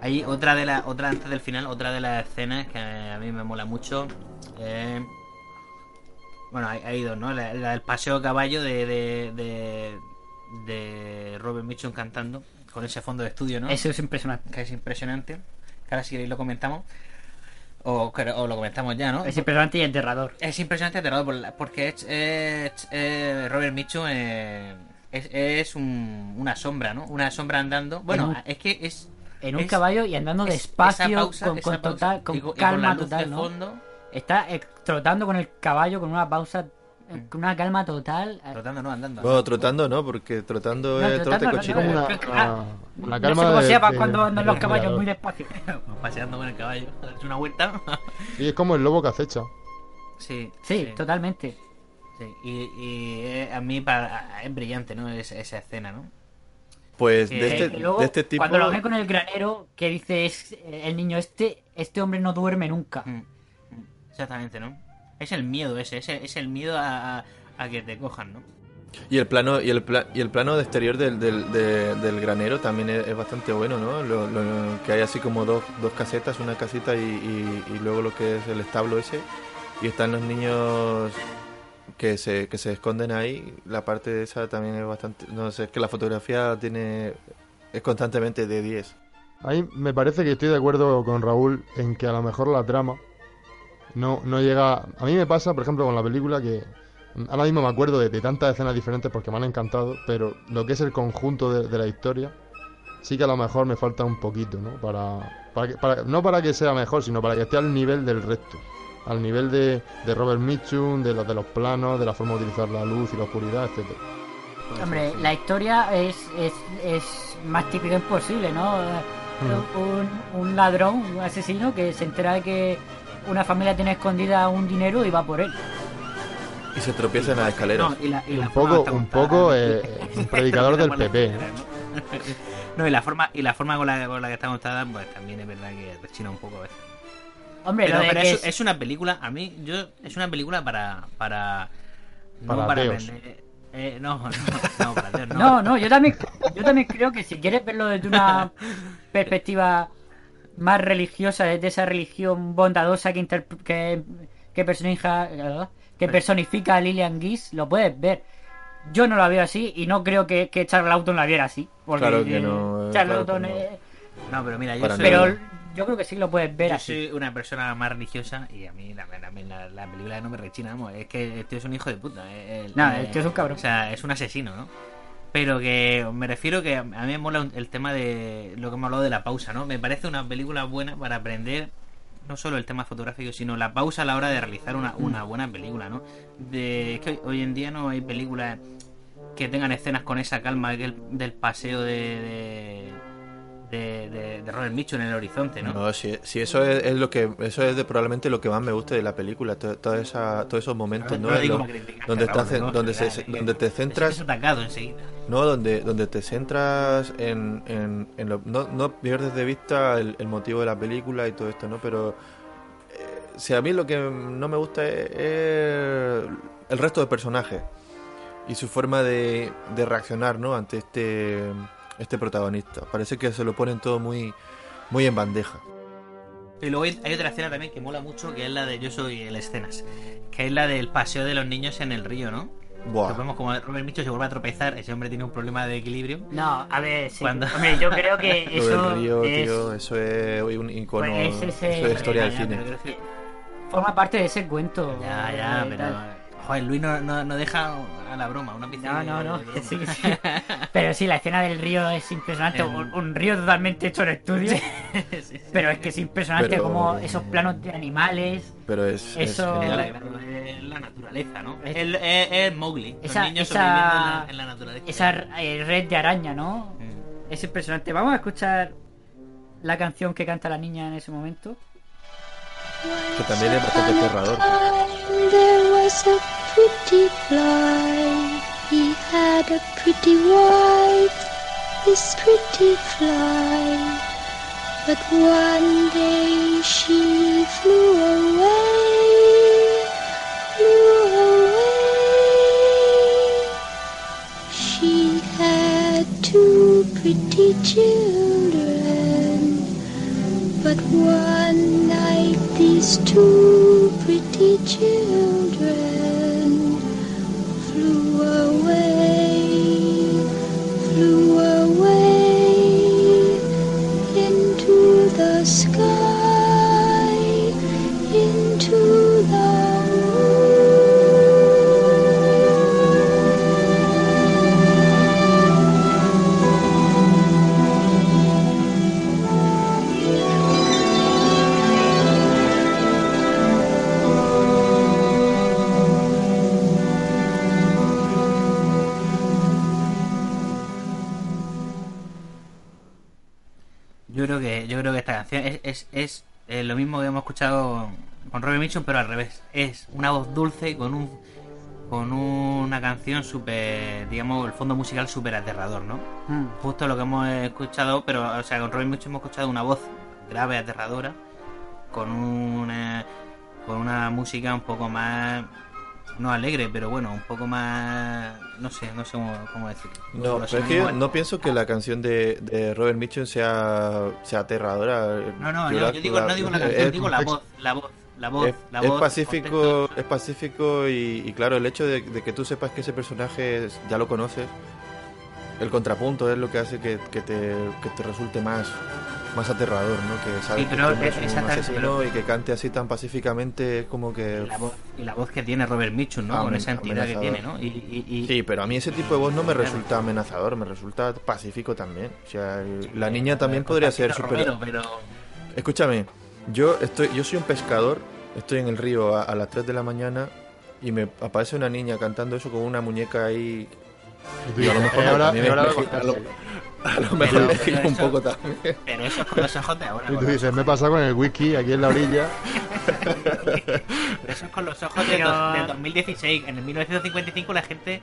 Speaker 5: Hay otra de las, otra antes del final, otra de las escenas que a mí me mola mucho. eh, bueno, hay, hay dos, ¿no? La, la del paseo a caballo de, de, de, de Robert Mitchum cantando con ese fondo de estudio, ¿no?
Speaker 3: Eso es impresionante.
Speaker 5: Que es impresionante. Ahora si queréis lo comentamos. O, lo comentamos ya, ¿no?
Speaker 3: Es impresionante y aterrador.
Speaker 5: Es impresionante aterrador por la- porque es, es- Robert Mitchum eh, es, es un- una sombra, ¿no? Una sombra andando. Bueno,
Speaker 3: un-
Speaker 5: es que es
Speaker 3: En un caballo y andando
Speaker 5: es-
Speaker 3: despacio,
Speaker 5: pausa-
Speaker 3: con,
Speaker 5: esa
Speaker 3: con
Speaker 5: pausa,
Speaker 3: total, con
Speaker 5: y y con
Speaker 3: calma
Speaker 5: la luz
Speaker 3: total,
Speaker 5: de
Speaker 3: ¿no?
Speaker 5: fondo.
Speaker 3: Está eh, trotando con el caballo con una pausa, eh, con una calma total. eh,
Speaker 5: Trotando, no, andando.
Speaker 4: Bueno, trotando, ¿no? Porque trotando
Speaker 3: No,
Speaker 4: es trote
Speaker 3: no,
Speaker 4: cochino.
Speaker 6: como una,
Speaker 3: Ah,
Speaker 6: una, una
Speaker 3: no
Speaker 6: calma
Speaker 3: sé cómo
Speaker 6: de-
Speaker 3: se llama
Speaker 6: de-
Speaker 3: cuando andan los caballos muy despacio.
Speaker 5: Paseando con el caballo. Es una vuelta.
Speaker 6: Sí, es como el lobo que acecha.
Speaker 5: sí,
Speaker 3: Sí, totalmente.
Speaker 5: sí. Y, y, eh, a mí para, es brillante, ¿no? Es- esa escena, ¿no?
Speaker 4: Pues este,
Speaker 3: luego,
Speaker 4: de este tipo...
Speaker 3: Cuando lo ve con el granero, que dice es, eh, el niño, este este hombre no duerme nunca.
Speaker 5: Mm, mm, Exactamente, ¿no? Es el miedo ese, es el, es el miedo a, a- a que te cojan, ¿no?
Speaker 4: Y el plano y el, pla- y el plano de exterior del, del, de- del granero también es, es bastante bueno, ¿no? Lo, lo- que hay así como dos, dos casetas, una casita y, y- y luego lo que es el establo ese. Y están los niños que se, que se esconden ahí. La parte de esa también es bastante... No sé, es que la fotografía tiene... Es constantemente de 10.
Speaker 6: Ahí me parece que estoy de acuerdo con Raúl en que a lo mejor la trama no, no llega... A mí me pasa, por ejemplo, con la película que ahora mismo me acuerdo de, de tantas escenas diferentes porque me han encantado, pero lo que es el conjunto de, de la historia sí que a lo mejor me falta un poquito, ¿no? Para, para, que- para- no para que sea mejor, sino para que esté al nivel del resto. Al nivel de, de Robert Mitchum, de los, de los planos, de la forma de utilizar la luz y la oscuridad, etcétera.
Speaker 3: Hombre, la historia es, es, es más típica imposible, ¿no? Un, un ladrón, un asesino que se entera de que una familia tiene escondida un dinero y va por él.
Speaker 4: Y se tropieza en las escaleras.
Speaker 5: No, y la, y la
Speaker 6: Un poco, un poco eh, un predicador del PP. ¿no?
Speaker 5: No, y la forma, y la forma con la, con la que está contada, pues también es verdad que rechina un poco a veces.
Speaker 3: Hombre,
Speaker 5: Pero, pero es,
Speaker 3: es-
Speaker 5: es una película, a mí, yo, es una película para, para, no
Speaker 6: Para.
Speaker 5: Eh, no, no, no, para ateos, no.
Speaker 3: No, no, yo también, yo también creo que si quieres verlo desde una perspectiva más religiosa, desde esa religión bondadosa que, que, que, personifica, que personifica a Lillian Gish, lo puedes ver. Yo no la veo así y no creo que, que Charlton la viera así. Porque
Speaker 4: Claro que
Speaker 3: eh,
Speaker 4: no,
Speaker 3: Charlton
Speaker 4: claro no.
Speaker 3: es-
Speaker 5: No, pero mira, yo
Speaker 4: Para
Speaker 5: soy,
Speaker 3: Pero yo creo que sí lo puedes ver
Speaker 5: yo
Speaker 3: así.
Speaker 5: soy una persona más religiosa y a mí la, la, la- la película no me rechina, vamos, es que el tío es un hijo de puta. eh, el-
Speaker 3: No,
Speaker 5: eh,
Speaker 3: el tío es un cabrón.
Speaker 5: O sea, es un asesino, ¿no? Pero que me refiero que a mí me mola el tema de lo que hemos hablado de la pausa, ¿no? Me parece una película buena para aprender no solo el tema fotográfico, sino la pausa a la hora de realizar una, una buena película, ¿no? De, es que hoy, en día no hay películas que tengan escenas con esa calma del, del paseo de, de, de Robert Mitchum en el horizonte, ¿no?
Speaker 4: No, si, si eso es, es lo que eso es de, probablemente lo que más me guste de la película, to- toda esa, todos esos momentos, donde,
Speaker 5: no,
Speaker 4: donde, se- te centras,
Speaker 5: atacado enseguida.
Speaker 4: no, donde, donde te centras en, en, en lo- no, no pierdes de vista el, el motivo de la película y todo esto, ¿no? Pero eh, si a mí lo que no me gusta es, es el resto de personajes y su forma de, de reaccionar, ¿no? Ante este este protagonista. Parece que se lo ponen todo muy muy en bandeja.
Speaker 5: Y luego hay otra escena también que mola mucho, que es la de Yo soy el escenas, que es la del paseo de los niños en el río, ¿no?
Speaker 4: Buah.
Speaker 5: Vemos como Robert Mitchum se vuelve a tropezar, ese hombre tiene un problema de equilibrio.
Speaker 3: No, a ver, sí.
Speaker 5: Cuando-
Speaker 3: Hombre, yo creo que
Speaker 4: Lo
Speaker 3: eso
Speaker 4: del río,
Speaker 3: es-
Speaker 4: tío, eso es un icono,
Speaker 3: Pues ese-
Speaker 4: eso es historia del
Speaker 5: Ya,
Speaker 4: cine.
Speaker 3: forma parte de ese cuento.
Speaker 5: Ya, ya, pero... Joder, Luis no, no, no deja a la broma, una piscina.
Speaker 3: no, no. sí, sí. Pero sí, la escena del río es impresionante. Un, un río totalmente hecho en estudio. Pero es que es impresionante
Speaker 4: Pero-
Speaker 3: como esos planos de animales.
Speaker 4: Pero es, es
Speaker 3: Eso-
Speaker 5: es la naturaleza, ¿no?
Speaker 3: Es-
Speaker 5: Es, es, es Mowgli, los
Speaker 3: Esa,
Speaker 5: niños
Speaker 3: esa,
Speaker 5: en la, en la naturaleza.
Speaker 3: esa eh, red de araña, ¿no?
Speaker 5: Mm.
Speaker 3: Es impresionante. Vamos a escuchar la canción que canta la niña en ese momento.
Speaker 4: Que también es bastante aterrador.
Speaker 8: There was a pretty fly. He had a pretty wife. This pretty fly. But one day she flew away. Flew away. She had two pretty children. But one night these two pretty children flew away, flew away into the sky,
Speaker 5: yo creo que esta canción es, es, es eh, lo mismo que hemos escuchado con Robert Mitchum, pero al revés. Es una voz dulce con un con una canción súper, digamos, el fondo musical súper aterrador, ¿no?
Speaker 3: Mm.
Speaker 5: Justo lo que hemos escuchado, pero, o sea, con Robert Mitchum hemos escuchado una voz grave, aterradora, con una, con una música un poco más, no alegre, pero bueno, un poco más, no sé, no sé cómo, cómo decirlo.
Speaker 4: No,
Speaker 5: Lo
Speaker 4: pero es que yo no pienso que la canción de, de Robert Mitchum sea, sea aterradora.
Speaker 5: No, no,
Speaker 4: Yo
Speaker 5: yo,
Speaker 4: la-
Speaker 5: yo digo, no digo la
Speaker 4: es-
Speaker 5: canción, digo la voz, la voz, la voz,
Speaker 4: es,
Speaker 5: la
Speaker 4: es
Speaker 5: voz.
Speaker 4: pacífico, es pacífico y, y claro, el hecho de, de que tú sepas que ese personaje ya lo conoces, el contrapunto es lo que hace que, que te, que te resulte más, más aterrador, ¿no? Que sabes
Speaker 5: Sí, pero
Speaker 4: que hombre
Speaker 5: es-
Speaker 4: es un
Speaker 5: exactamente,
Speaker 4: asesino
Speaker 5: pero-
Speaker 4: y que cante así tan pacíficamente es como que...
Speaker 5: Y la voz, y la voz que tiene Robert Mitchum, ¿no? Con
Speaker 4: Amen-
Speaker 5: esa entidad que tiene, ¿no? Y, y- y-
Speaker 4: Sí, pero a mí ese tipo de voz no me resulta amenazador, me resulta pacífico también. O sea, la niña también podría ser.
Speaker 5: Romero, pero
Speaker 4: Escúchame, yo estoy, yo soy un pescador, estoy en el río a, a las 3 de la mañana y me aparece una niña cantando eso con una muñeca ahí
Speaker 6: Y tú
Speaker 4: Y a lo
Speaker 6: dices,
Speaker 4: mejor
Speaker 6: "Es hora-
Speaker 4: a mí me-
Speaker 6: es hora de
Speaker 4: me-
Speaker 6: acostarse".
Speaker 4: a lo- mejor
Speaker 5: Pero-
Speaker 4: le
Speaker 5: pero
Speaker 4: giro un
Speaker 5: eso-
Speaker 4: poco también.
Speaker 5: Pero eso es de ahora.
Speaker 6: Y tú dices, me he pasado con el whisky aquí en la orilla.
Speaker 5: Eso es con los ojos de,
Speaker 3: Pero-
Speaker 5: do- de 2016. En el 1955 la gente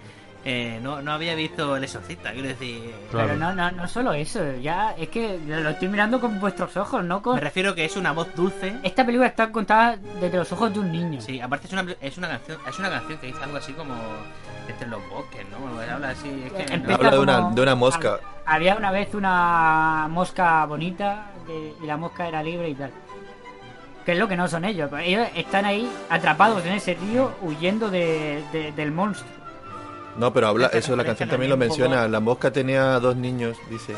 Speaker 5: eh, no, no había visto El Exorcista. Quiero decir.
Speaker 6: Claro.
Speaker 3: Pero no, no, no solo eso, ya es que lo estoy mirando con vuestros ojos, no con...
Speaker 5: Me refiero que es una voz dulce.
Speaker 3: Esta película está contada desde los ojos de un niño.
Speaker 5: Sí, aparte es una, es una canción es una canción que dice algo así como entre los bosques, ¿no? Habla así, es que
Speaker 3: Empieza
Speaker 4: Habla de una, de una mosca.
Speaker 3: Había una vez una mosca bonita de- y la mosca era libre y tal. Que es lo que no son ellos. Ellos están ahí atrapados en ese río huyendo de, de- del monstruo.
Speaker 4: No, pero habla, eso la canción también lo
Speaker 5: poco-
Speaker 4: menciona. La mosca tenía dos niños, dice.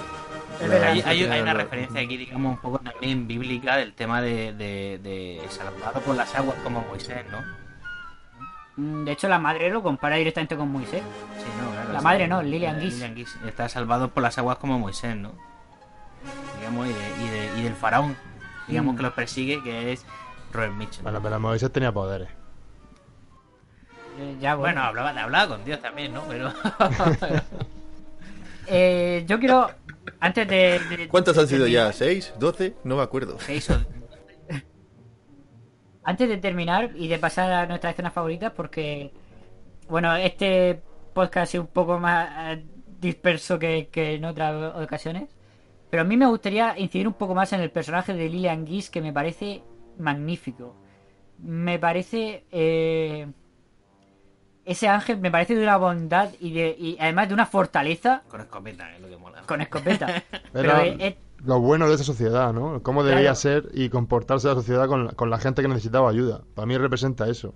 Speaker 3: Es
Speaker 4: La
Speaker 3: verdad.
Speaker 5: hay, una referencia aquí, digamos, un poco también bíblica del tema de, de, de salvado por las aguas como Moisés, ¿no?
Speaker 3: Mm, De hecho, la madre lo compara directamente con Moisés.
Speaker 5: Sí, no, claro,
Speaker 3: La
Speaker 5: sí.
Speaker 3: madre no, Lillian
Speaker 5: Eh,
Speaker 3: Gish.
Speaker 5: Está salvado por las aguas como Moisés, ¿no? Digamos, y, de- y, de- y del faraón, digamos,
Speaker 3: Mm.
Speaker 5: que los persigue, que es Robert Mitchell.
Speaker 6: Bueno, pero Moisés tenía poderes.
Speaker 3: Eh, ya, bueno.
Speaker 5: Bueno, hablaba, hablaba con Dios también, ¿no? Pero.
Speaker 3: Eh, yo quiero, antes de... de-
Speaker 4: ¿Cuántos han sido
Speaker 3: de-
Speaker 4: ya? ¿Seis? ¿Doce? No me acuerdo.
Speaker 5: Seis o-
Speaker 3: Antes de terminar y de pasar a nuestras escenas favoritas, porque, bueno, este podcast es un poco más eh, disperso que, que en otras ocasiones, pero a mí me gustaría incidir un poco más en el personaje de Lillian Gish, que me parece magnífico. Me parece... eh, ese ángel me parece de una bondad y, de, y además de una fortaleza
Speaker 5: Con escopeta, es lo que mola.
Speaker 3: con escopeta. Pero es- es-
Speaker 6: lo bueno de esa sociedad, ¿no? Cómo debía
Speaker 3: Claro.
Speaker 6: ser y comportarse la sociedad con la, con la gente que necesitaba ayuda. Para mí representa eso.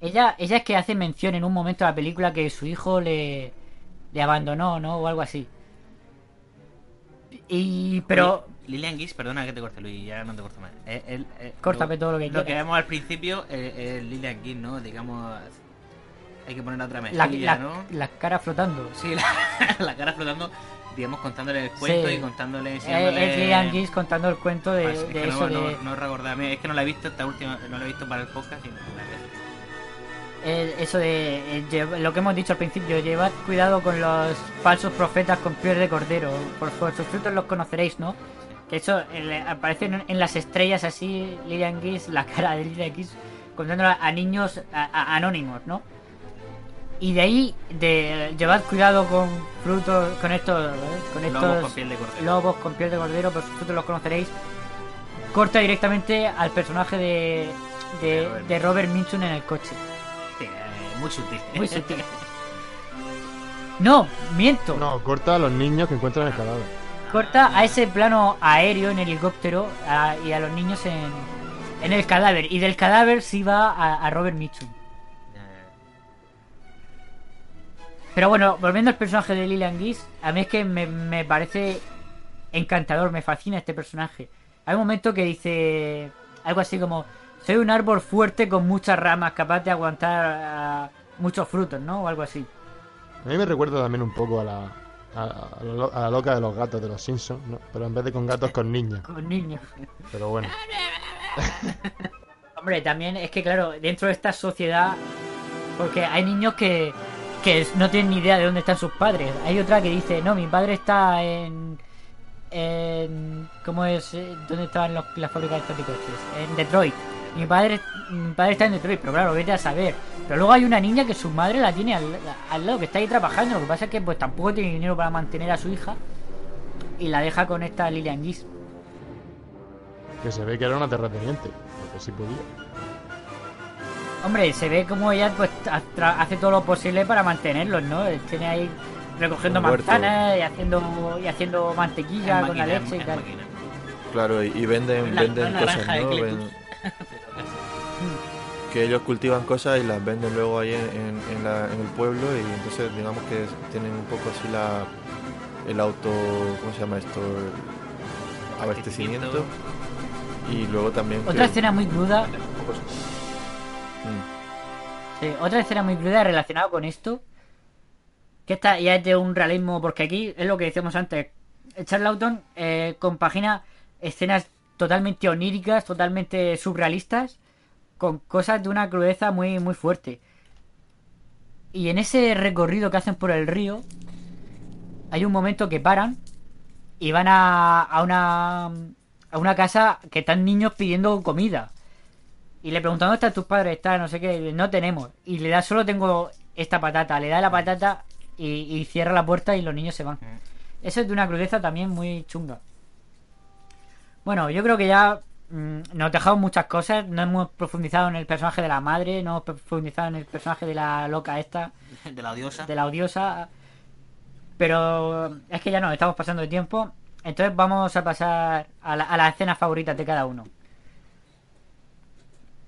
Speaker 3: Ella, ella es que hace mención en un momento de la película que su hijo le, le abandonó, ¿no? O algo así. Y. Pero.
Speaker 5: Lilian Gish, perdona que te corte, Luis, ya no te corto más. Eh, el- eh,
Speaker 3: Córtame
Speaker 5: lo-
Speaker 3: todo lo que
Speaker 5: Lo que
Speaker 3: quieras.
Speaker 5: vemos al principio es Lilian Gish, ¿no? Digamos. Hay que poner otra
Speaker 3: La,
Speaker 5: mejilla,
Speaker 3: la-
Speaker 5: ¿no?
Speaker 3: las caras flotando.
Speaker 5: Sí, la, la cara flotando, digamos, contándole el cuento
Speaker 3: Sí.
Speaker 5: y contándole.
Speaker 3: Eh,
Speaker 5: enseñándole-
Speaker 3: es Lillian Gish contando el cuento de,
Speaker 5: Pues, es
Speaker 3: de
Speaker 5: que
Speaker 3: eso
Speaker 5: no,
Speaker 3: de.
Speaker 5: no, no recordarme, es que no la he visto esta última, no la he visto para el podcast y no la he visto.
Speaker 3: Eh, eso de. eh, lo que hemos dicho al principio, llevad cuidado con los falsos profetas con piel de cordero. Por, por sus frutos los conoceréis, ¿no? Que eso eh, aparece en, en las estrellas así, Lillian Gish, la cara de Lillian Gish, contándolo a niños a- a- anónimos, ¿no? Y de ahí, de llevad cuidado con frutos, con estos, ¿vale? con estos
Speaker 5: Lobos con piel de cordero.
Speaker 3: lobos con piel de cordero, por sus frutos los conoceréis. Corta directamente al personaje de, de,
Speaker 5: De Robert.
Speaker 3: Mitchum en el coche.
Speaker 5: Muy sutil.
Speaker 3: Muy sutil. No, miento.
Speaker 6: No, corta a los niños que encuentran el cadáver.
Speaker 3: Corta a ese plano aéreo en helicóptero a- y a los niños en, en el cadáver. Y del cadáver sí va a, a Robert Mitchum. Pero bueno, volviendo al personaje de Lillian Gish, a mí es que me, me parece encantador, me fascina este personaje. Hay un momento que dice algo así como: Soy un árbol fuerte con muchas ramas, capaz de aguantar ah, muchos frutos, ¿no? O algo así.
Speaker 6: A mí me recuerda también un poco a la, a, a la a la loca de los gatos de los Simpsons, ¿no? Pero en vez de con gatos, con niños.
Speaker 3: Con niños.
Speaker 6: Pero bueno.
Speaker 3: Hombre, también es que, claro, dentro de esta sociedad, porque hay niños que, que no tienen ni idea de dónde están sus padres. Hay otra que dice, no, mi padre está en... en ¿Cómo es? eh, ¿Dónde estaban los- las fábricas de estos? En Detroit. Mi padre, mi padre está en Detroit, pero claro, vete a saber. Pero luego hay una niña que su madre la tiene al, al lado, que está ahí trabajando. Lo que pasa es que pues tampoco tiene dinero para mantener a su hija. Y la deja con esta Lilian Gish.
Speaker 6: Que se ve que era una terrateniente. Porque sí podía.
Speaker 3: Hombre, se ve como ella pues hace todo lo posible para mantenerlos, ¿no? Tiene ahí recogiendo manzanas y haciendo y haciendo mantequilla con la leche y tal.
Speaker 5: máquina.
Speaker 4: Claro, y, venden,
Speaker 5: La-
Speaker 4: venden
Speaker 5: la
Speaker 4: cosas, ¿no? Ven-. que ellos cultivan cosas y las venden luego ahí en, en- en la- en el pueblo y entonces digamos que tienen un poco así la el auto ¿cómo se llama esto? El abastecimiento y luego también
Speaker 3: Otra
Speaker 4: que-
Speaker 3: escena muy cruda,
Speaker 4: Mm.
Speaker 3: sí, otra escena muy cruda relacionada con esto, que esta ya es de un realismo, porque aquí es lo que decíamos antes, Charlton eh, compagina escenas totalmente oníricas, totalmente surrealistas, con cosas de una crudeza muy, muy fuerte. Y en ese recorrido que hacen por el río, hay un momento que paran y van a, a una a una casa que están niños pidiendo comida. Y le preguntan dónde están tus padres, está, no sé qué, no tenemos. Y le da, solo tengo esta patata, le da la patata y, y cierra la puerta y los niños se van. Eso es de una crudeza también muy chunga. Bueno, yo creo que ya mm, nos dejamos muchas cosas. No hemos profundizado en el personaje de la madre, no hemos profundizado en el personaje de la loca esta,
Speaker 5: De la odiosa.
Speaker 3: de la odiosa. Pero es que ya nos estamos pasando de tiempo. Entonces vamos a pasar a, la- a las escenas favoritas de cada uno.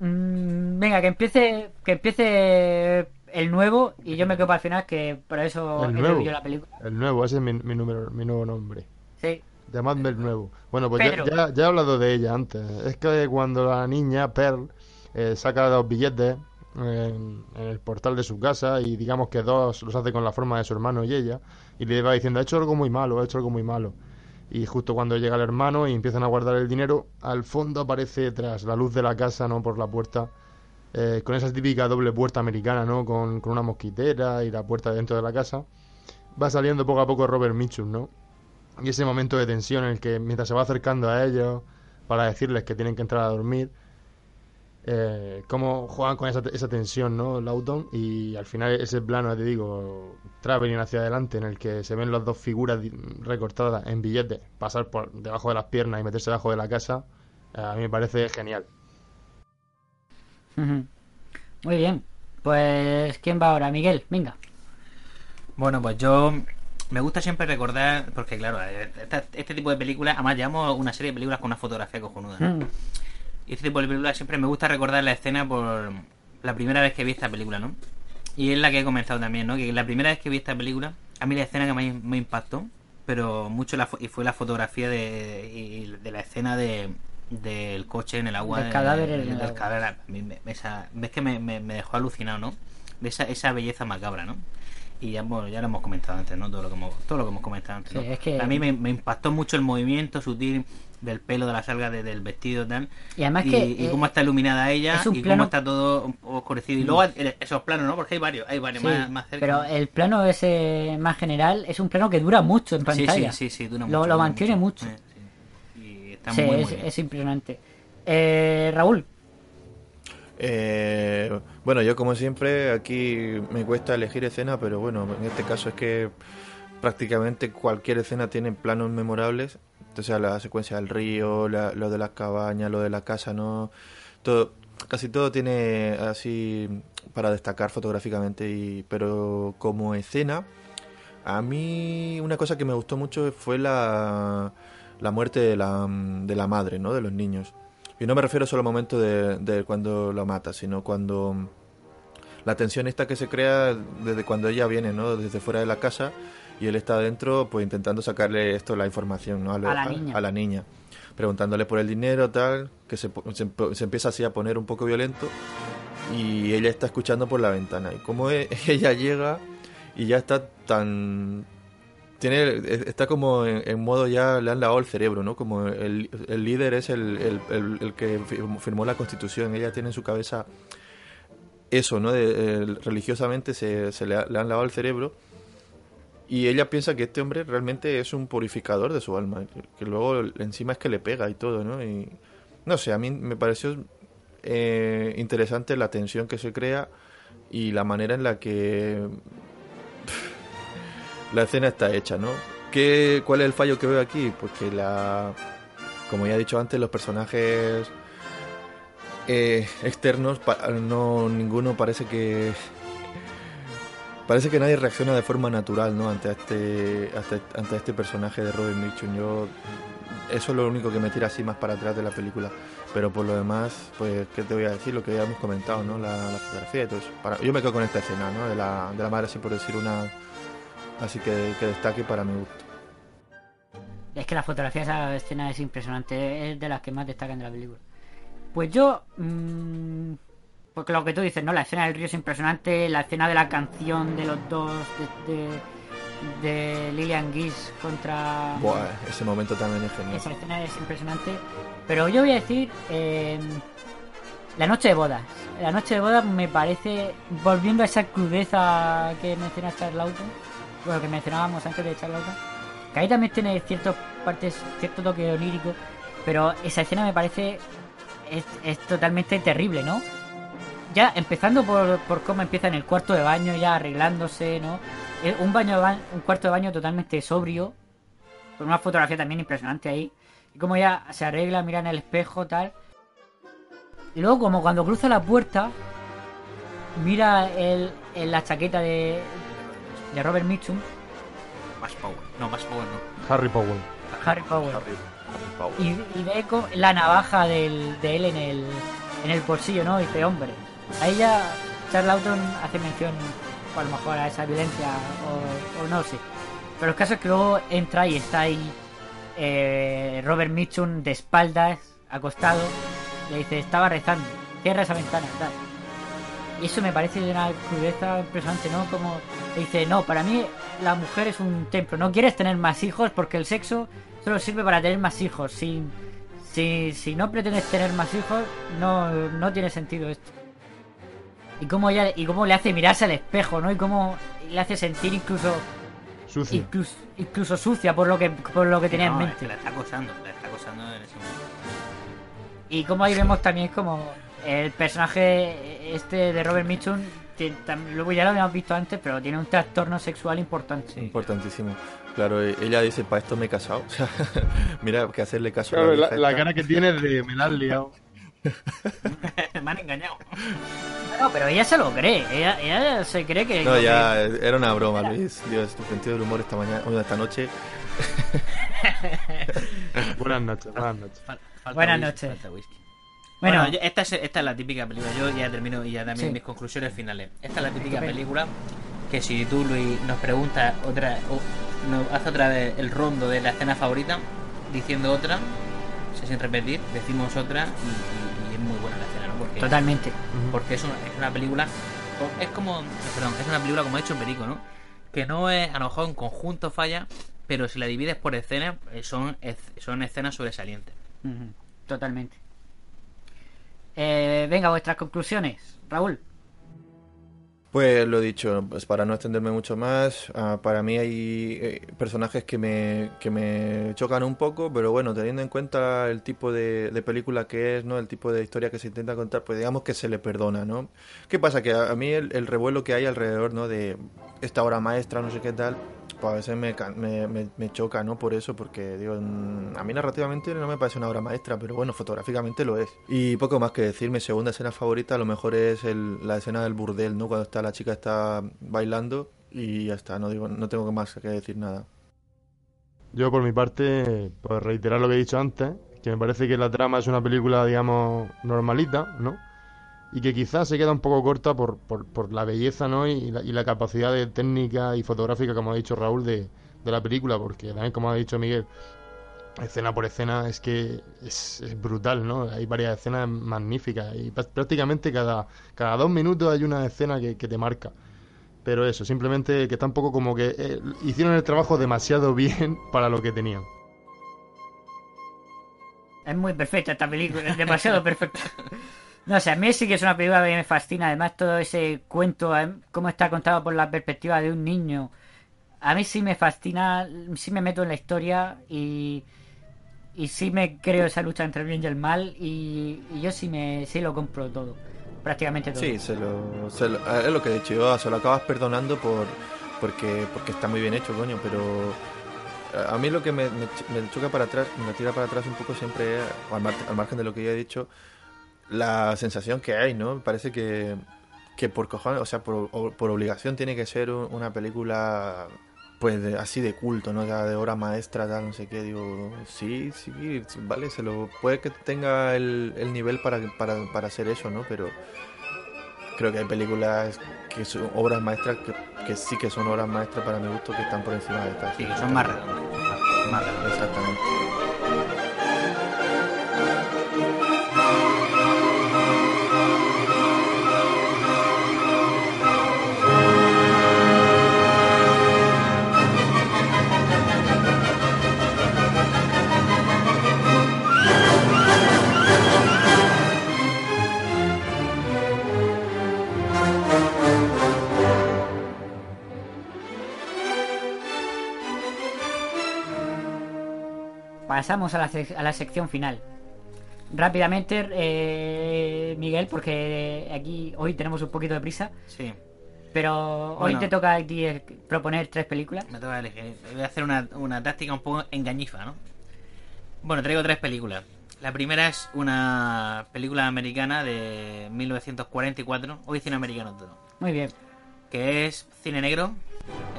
Speaker 3: Mm, venga, que empiece que empiece el nuevo y yo me quedo para el final que por eso
Speaker 6: El
Speaker 3: he
Speaker 6: nuevo.
Speaker 3: la película.
Speaker 6: El nuevo, ese es mi, mi número, mi nuevo nombre.
Speaker 3: Sí.
Speaker 6: Llamadme el nuevo. Bueno, pues ya, ya, ya he hablado de ella antes. Es que cuando la niña, Pearl, eh, saca los billetes en, en el portal de su casa y digamos que dos los hace con la forma de su hermano y ella, y le va diciendo, ha hecho algo muy malo, ha hecho algo muy malo. Y justo cuando llega el hermano y empiezan a guardar el dinero, al fondo aparece tras la luz de la casa, ¿no? Por la puerta, eh, con esa típica doble puerta americana, ¿no? Con, con una mosquitera y la puerta dentro de la casa. Va saliendo poco a poco Robert Mitchum, ¿no? Y ese momento de tensión en el que mientras se va acercando a ellos para decirles que tienen que entrar a dormir, eh, cómo juegan con esa, esa tensión, ¿no? Lawton y al final ese plano, te digo, traveling hacia adelante en el que se ven las dos figuras recortadas en billetes pasar por debajo de las piernas y meterse debajo de la casa, eh, a mí me parece genial.
Speaker 3: Muy bien. Pues, ¿quién va ahora? Miguel, venga.
Speaker 5: Bueno, pues yo me gusta siempre recordar, porque claro, eh, esta- este tipo de películas, además llevamos una serie de películas con una fotografía cojonuda. ¿no?
Speaker 3: Mm.
Speaker 5: Y este tipo de películas siempre me gusta recordar la escena por la primera vez que vi esta película, ¿no? Y es la que he comenzado también, ¿no? Que la primera vez que vi esta película, a mí la escena que me, me impactó, pero mucho la, y fue la fotografía de, y de la escena de del coche en el agua
Speaker 3: Del
Speaker 5: de-
Speaker 3: cadáver en el
Speaker 5: del
Speaker 3: agua.
Speaker 5: cadáver. Esa- ves que me, me- me dejó alucinado no de esa, esa belleza macabra no y ya, bueno, ya lo hemos comentado antes no todo lo que hemos, todo lo que hemos comentado antes
Speaker 3: Sí,
Speaker 5: ¿no?
Speaker 3: es que-
Speaker 5: a mí me, me impactó mucho el movimiento sutil del pelo de la salga de- del vestido tal
Speaker 3: Y además
Speaker 5: y,
Speaker 3: que,
Speaker 5: y
Speaker 3: eh,
Speaker 5: cómo está iluminada ella y
Speaker 3: plano-
Speaker 5: cómo está todo oscurecido y luego el- esos planos no porque hay varios hay varios
Speaker 3: Sí,
Speaker 5: más, más cerca
Speaker 3: pero el plano ese más general es un plano que dura mucho en pantalla.
Speaker 5: sí, sí, sí, dura
Speaker 3: lo,
Speaker 5: mucho,
Speaker 3: lo
Speaker 5: dura
Speaker 3: mantiene mucho.
Speaker 5: mucho. y está
Speaker 3: Sí,
Speaker 5: muy, muy
Speaker 3: es,
Speaker 5: bien.
Speaker 3: es impresionante. Eh, Raúl,
Speaker 4: Eh, bueno, yo como siempre aquí me cuesta elegir escena, pero bueno, en este caso es que prácticamente cualquier escena tiene planos memorables. O sea, la secuencia del río, la- lo de las cabañas, lo de la casa, ¿no? Todo, casi todo tiene así para destacar fotográficamente, y, pero como escena, a mí una cosa que me gustó mucho fue la, la muerte de la, de la madre, ¿no? De los niños. Y no me refiero solo al momento de, de cuando lo mata, sino cuando la tensión esta que se crea desde cuando ella viene, ¿no? Desde fuera de la casa y él está adentro, pues intentando sacarle esto, la información, ¿no?
Speaker 3: A la niña.
Speaker 4: a la niña. Preguntándole por el dinero, tal, que se, se, se empieza así a poner un poco violento y ella está escuchando por la ventana. Y como e- ella llega y ya está tan tiene está como en, modo ya le han lavado el cerebro no como el, el líder es el, el, el- que firmó, la constitución. Ella tiene en su cabeza eso no el- religiosamente se, se le, ha- le han lavado el cerebro. Y ella piensa que este hombre realmente es un purificador de su alma que, que luego encima es que le pega y todo no y no sé a mí me pareció eh, interesante la tensión que se crea y la manera en la que la escena está hecha, ¿no? ¿Qué, ¿Cuál es el fallo que veo aquí? Pues que la... Como ya he dicho antes, los personajes eh, externos, no ninguno parece que... Parece que nadie reacciona de forma natural, ¿no? Ante este, ante, este personaje de Robert Mitchum. Yo... Eso es lo único que me tira así más para atrás de la película. Pero por lo demás, pues, ¿qué te voy a decir? Lo que ya hemos comentado, ¿no? La, la fotografía y todo eso. Para, yo me quedo con esta escena, ¿no? De la, de la madre, así por decir una... Así que, que destaque para mi gusto.
Speaker 3: es que la fotografía de esa escena es impresionante, es de las que más destacan de la película. Pues yo, mm, porque lo que tú dices, ¿no? La escena del río es impresionante, la escena de la canción de los dos, de, de, de Lillian Gish contra...
Speaker 4: Buah, ese momento también es genial.
Speaker 3: Esa escena es impresionante. Pero yo voy a decir eh, la noche de bodas. La noche de bodas me parece, volviendo a esa crudeza que menciona Charles Lawton, bueno, que mencionábamos antes de Charlotte, que ahí también tiene ciertas partes, cierto toque onírico, pero esa escena me parece es, es totalmente terrible, ¿no? Ya empezando por, por cómo empieza en el cuarto de baño, ya arreglándose, ¿no? Un baño un cuarto de baño totalmente sobrio, con una fotografía también impresionante ahí. Y como ya se arregla, mira en el espejo, tal. Y luego como cuando cruza la puerta, mira el, en la chaqueta de, de Robert Mitchum,
Speaker 5: Más power. No, más power no.
Speaker 6: Harry Powell.
Speaker 3: Harry Power. Y, y ve co- la navaja del, de él en el, en el bolsillo, ¿no? Y dice, hombre. Ahí ya Charlton hace mención, o a lo mejor, a esa violencia, o, o no sé. Pero el caso es que luego entra y está ahí eh, Robert Mitchum de espaldas, acostado. Le dice, estaba rezando, cierra esa ventana, tal. Y eso me parece de una crudeza impresionante, ¿no? Como dice, no, para mí la mujer es un templo. No quieres tener más hijos porque el sexo solo sirve para tener más hijos. Si, si, si no pretendes tener más hijos, no, no tiene sentido esto. Y cómo, ella, y cómo le hace mirarse al espejo, ¿no? Y cómo le hace sentir incluso
Speaker 6: Sucio.
Speaker 3: incluso, incluso sucia por lo que por lo que tenía
Speaker 5: No,
Speaker 3: en
Speaker 5: es
Speaker 3: mente.
Speaker 5: que la está acosando, la está acosando en ese momento.
Speaker 3: Y como ahí vemos también como el personaje este de Robert Mitchum, luego ya lo habíamos visto antes, pero tiene un trastorno sexual importante.
Speaker 4: Importantísimo. Claro, e- ella dice, para esto me he casado. O sea, mira, que hacerle caso a
Speaker 6: la, la cara que tiene es de me la has liado.
Speaker 5: Me han engañado.
Speaker 3: No, pero ella se lo cree, ella, ella se cree que...
Speaker 4: No, ya, era una broma, Luis. Dios, tu sentido del humor esta mañana, bueno, esta noche.
Speaker 6: Buenas noches, buenas noches.
Speaker 5: Falta
Speaker 3: Buenas
Speaker 5: whisky,
Speaker 3: noches.
Speaker 5: falta whisky.
Speaker 3: Bueno.
Speaker 5: Bueno, yo- esta, es, esta es la típica película. Yo ya termino y ya también
Speaker 3: Sí.
Speaker 5: mis conclusiones finales. Esta es la típica
Speaker 3: Estupendo.
Speaker 5: película que si tú, Luis, nos preguntas otra, o nos hace otra vez el rondo de la escena favorita, diciendo otra, o sea, sin repetir, decimos otra y, y- y es muy buena la escena, ¿no? Porque,
Speaker 3: Totalmente.
Speaker 5: Porque es una, es una película, es como, perdón, es una película como ha hecho Perico, ¿no? Que no es, a lo mejor en conjunto falla, pero si la divides por escenas, eh, son, son escenas sobresalientes.
Speaker 3: Totalmente. Eh, venga, vuestras conclusiones, Raúl.
Speaker 4: Pues lo dicho, pues para no extenderme mucho más, ah, para mí hay eh, personajes que me, que me chocan un poco, pero bueno, teniendo en cuenta el tipo de, película que es, ¿no? El tipo de historia que se intenta contar, pues digamos que se le perdona, ¿no? ¿Qué pasa? Que a, mí el, el revuelo que hay alrededor, ¿no? De esta obra maestra, no sé qué tal, pues a veces me, me, me- me choca, ¿no? Por eso, porque digo, mm, a mí narrativamente no me parece una obra maestra, pero bueno, fotográficamente lo es. Y poco más que decir, mi segunda escena favorita a lo mejor es el- la escena del burdel, ¿no? Cuando está la chica está bailando y ya está, no digo, no tengo más que decir nada.
Speaker 6: Yo por mi parte, pues reiterar lo que he dicho antes, que me parece que la trama es una película, digamos, normalita, ¿no? Y que quizás se queda un poco corta por, por, por la belleza, ¿no? Y la, y la capacidad de técnica y fotográfica, como ha dicho Raúl, de, de la película, porque también, como ha dicho Miguel, escena por escena es que es, es brutal, ¿no? Hay varias escenas magníficas y prá- prácticamente cada, cada dos minutos hay una escena que, que te marca. Pero eso, simplemente que está un poco como que eh, hicieron el trabajo demasiado bien para lo que tenían.
Speaker 3: Es muy perfecta esta película, es demasiado perfecta. No sé, a mí sí que es una película que me fascina. Además, todo ese cuento, cómo está contado por la perspectiva de un niño. A mí sí me fascina, sí me meto en la historia y, y sí me creo esa lucha entre el bien y el mal. Y, yo sí, me, sí lo compro todo, prácticamente todo.
Speaker 4: Sí, se lo, se lo- es lo que he dicho yo, se lo acabas perdonando por porque porque está muy bien hecho, coño, pero eh, a mí lo que me, me ch- me choca para atrás, me tira para atrás un poco siempre, al, mar- al margen de lo que ya he dicho, la sensación que hay, ¿no? Parece que, que por cojones, o sea, por, por obligación tiene que ser un- una película pues de- así de culto, ¿no? Ya de obra maestra, tal, no sé qué, digo, sí, sí, vale, se lo puede que tenga el, el nivel para, para, para hacer eso, ¿no? Pero creo que hay películas que son obras maestras que, que sí que son obras maestras para mi gusto que están por encima de estas.
Speaker 5: Sí, que son más redondas. Más, más redondas.
Speaker 4: Exactamente.
Speaker 3: Pasamos a la, sec- a la sección final. Rápidamente, eh, Miguel, porque aquí hoy tenemos un poquito de prisa,
Speaker 5: Sí,
Speaker 3: pero hoy
Speaker 5: Bueno.
Speaker 3: te toca a ti proponer tres películas.
Speaker 5: me toca elegir. Voy a hacer una, una táctica un poco engañifa, ¿no? Bueno, traigo tres películas. La primera es una película americana de 1944, hoy cine americano todo,
Speaker 3: Muy bien.
Speaker 5: que es cine negro.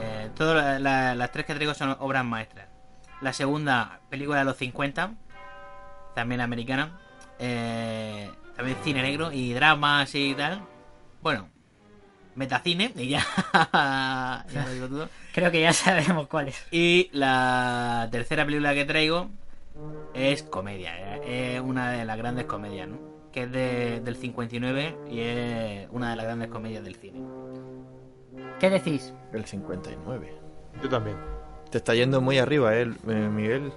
Speaker 5: Eh, todas la- la- las tres que traigo son obras maestras. La segunda, película de los 50, también americana. Eh, también cine negro y drama así y tal. Bueno, metacine y ya, ya lo digo todo.
Speaker 3: Creo que ya sabemos cuál es.
Speaker 5: Y la tercera película que traigo es comedia, eh, es una de las grandes comedias, ¿no? Que es de- del 59 y es una de las grandes comedias del cine.
Speaker 3: ¿Qué decís?
Speaker 4: El 59.
Speaker 6: Yo también.
Speaker 4: Te está yendo muy arriba, ¿eh, eh, Miguel?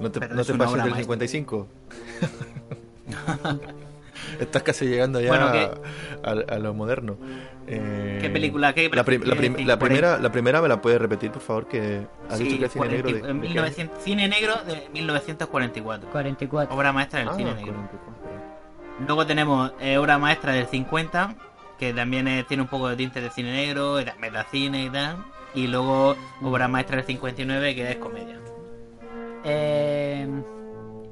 Speaker 4: No te, no te pases del
Speaker 5: maestra.
Speaker 4: 55. Estás casi llegando ya
Speaker 5: Bueno,
Speaker 4: a, a lo moderno. Eh,
Speaker 5: ¿Qué película? ¿Qué
Speaker 4: la, prim- la
Speaker 5: qué
Speaker 4: prim-
Speaker 5: decir?
Speaker 4: la primera, la primera me la puedes repetir, por favor, que has
Speaker 5: Sí,
Speaker 4: dicho que es cine negro de,
Speaker 5: 40 en
Speaker 4: de qué
Speaker 5: 1900 cine negro de 1944.
Speaker 3: 44.
Speaker 5: Obra maestra del
Speaker 4: año?
Speaker 5: cine
Speaker 4: Ah,
Speaker 5: negro.
Speaker 4: 44.
Speaker 5: Luego tenemos eh, obra maestra del 50, que también eh, tiene un poco de tinte de cine negro, metacine y tal. Y luego obra maestra del 59, que es comedia.
Speaker 3: Eh,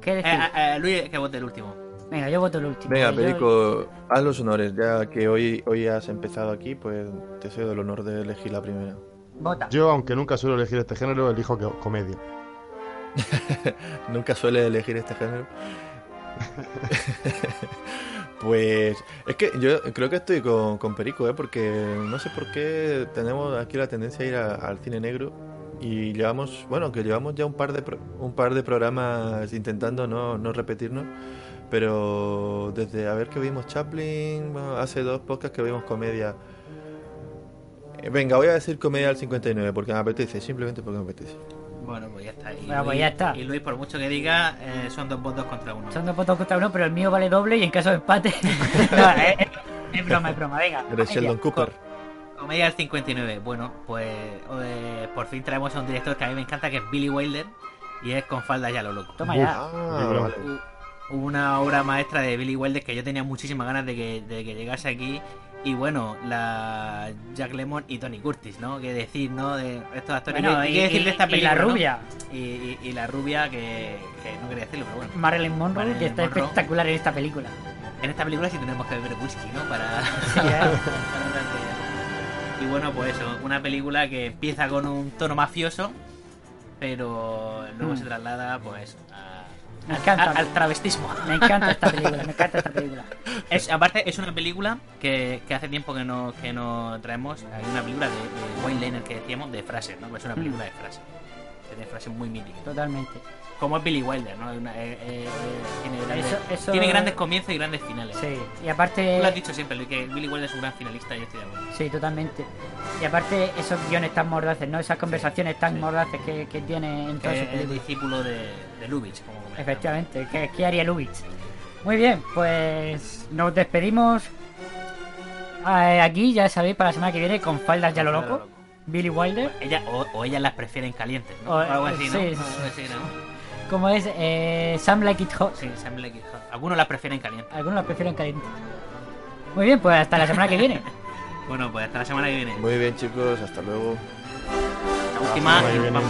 Speaker 3: ¿Qué decís?
Speaker 5: eh, eh, Luis, que vote el último.
Speaker 3: Venga, yo voto el último.
Speaker 4: Venga,
Speaker 3: Yo-
Speaker 4: Perico, haz los honores. Ya que hoy, hoy has empezado aquí, pues te cedo el honor de elegir la primera.
Speaker 3: Vota.
Speaker 6: Yo, aunque nunca suelo elegir este género, elijo que- comedia.
Speaker 4: Nunca suele elegir este género. pues es que yo creo que estoy con, con Perico, ¿eh? porque no sé por qué tenemos aquí la tendencia a ir al cine negro y llevamos, bueno, que llevamos ya un par de pro- un par de programas intentando no, no repetirnos, pero desde a ver que vimos Chaplin, hace dos podcasts que vimos comedia. Eh, Venga, voy a decir comedia al 59 porque me apetece, simplemente porque me apetece.
Speaker 5: Bueno, pues ya está. Y,
Speaker 3: Bueno, pues
Speaker 5: Luis,
Speaker 3: ya está.
Speaker 5: y Luis, por mucho que diga, eh, son dos votos contra uno.
Speaker 3: Son dos votos contra uno, pero el mío vale doble y en caso de empate. no, es, es- es broma, es broma. Venga.
Speaker 4: Eres
Speaker 3: comedia.
Speaker 4: Sheldon Cooper.
Speaker 5: Comedia del 59. Bueno, pues eh, por fin traemos a un director que a mí me encanta, que es Billy Wilder. Y es con falda ya lo loco.
Speaker 3: Toma ya.
Speaker 4: Ah,
Speaker 5: Una obra maestra de Billy Wilder que yo tenía muchísimas ganas de que, de que llegase aquí. Y bueno, la Jack Lemmon y Tony Curtis, ¿no? Que decir, ¿no? De estos actores.
Speaker 3: Bueno,
Speaker 5: ¿Qué-
Speaker 3: y-
Speaker 5: qué decir de esta
Speaker 3: y la
Speaker 5: película? no?
Speaker 3: rubia.
Speaker 5: Y, y- y la rubia que, que no quería decirlo, pero bueno.
Speaker 3: Marilyn Monroe,
Speaker 5: Marilyn
Speaker 3: que está
Speaker 5: Monroe.
Speaker 3: espectacular en esta película.
Speaker 5: En esta película sí tenemos que beber whisky, ¿no? Para.
Speaker 3: Sí, ¿eh?
Speaker 5: Y bueno, pues eso, una película que empieza con un tono mafioso, pero luego
Speaker 3: Mm.
Speaker 5: se traslada, pues,
Speaker 3: Me encanta.
Speaker 5: al travestismo.
Speaker 3: Me encanta esta película, me encanta esta película.
Speaker 5: Es, aparte, es una película que, que hace tiempo que no, que no traemos. Hay una película de, de Wayne Lane, que decíamos, de frases, ¿no? Es una
Speaker 3: Mm.
Speaker 5: película de frases. Tiene frases muy míticas.
Speaker 3: Totalmente.
Speaker 5: Como es Billy Wilder, ¿no? Una- eh, eh, eh, tiene, grandes,
Speaker 3: Eso- eso-
Speaker 5: tiene grandes comienzos y grandes finales.
Speaker 3: Sí, y
Speaker 5: Tú
Speaker 3: aparte.
Speaker 5: lo has dicho siempre, que Billy Wilder es un gran finalista y yo estoy de acuerdo.
Speaker 3: Sí, totalmente. Y aparte, esos guiones tan mordaces, ¿no? Esas conversaciones tan
Speaker 5: sí.
Speaker 3: mordaces que, que tiene en
Speaker 5: Que
Speaker 3: sus
Speaker 5: es el discípulo de, de Lubitsch, como comentamos.
Speaker 3: Efectivamente, ¿qué, qué haría Lubitsch? Muy bien, pues nos despedimos aquí, ya sabéis, para la semana que viene con faldas ya lo loco.
Speaker 5: lo loco.
Speaker 3: Billy Wilder.
Speaker 5: Ella, o, o ellas las prefieren calientes, ¿no?
Speaker 3: O-
Speaker 5: algo así, ¿no?
Speaker 3: sí,
Speaker 5: Algo
Speaker 3: sí.
Speaker 5: así, ¿no?
Speaker 3: Como es eh, Sam Like It Hot.
Speaker 5: Sí, Sam Like It Hot. Algunos las prefieren calientes.
Speaker 3: Algunos la prefieren caliente. Muy bien, pues hasta la semana que viene.
Speaker 5: Bueno, pues hasta la semana que viene.
Speaker 4: Muy bien, chicos, hasta luego.
Speaker 5: La última y vamos.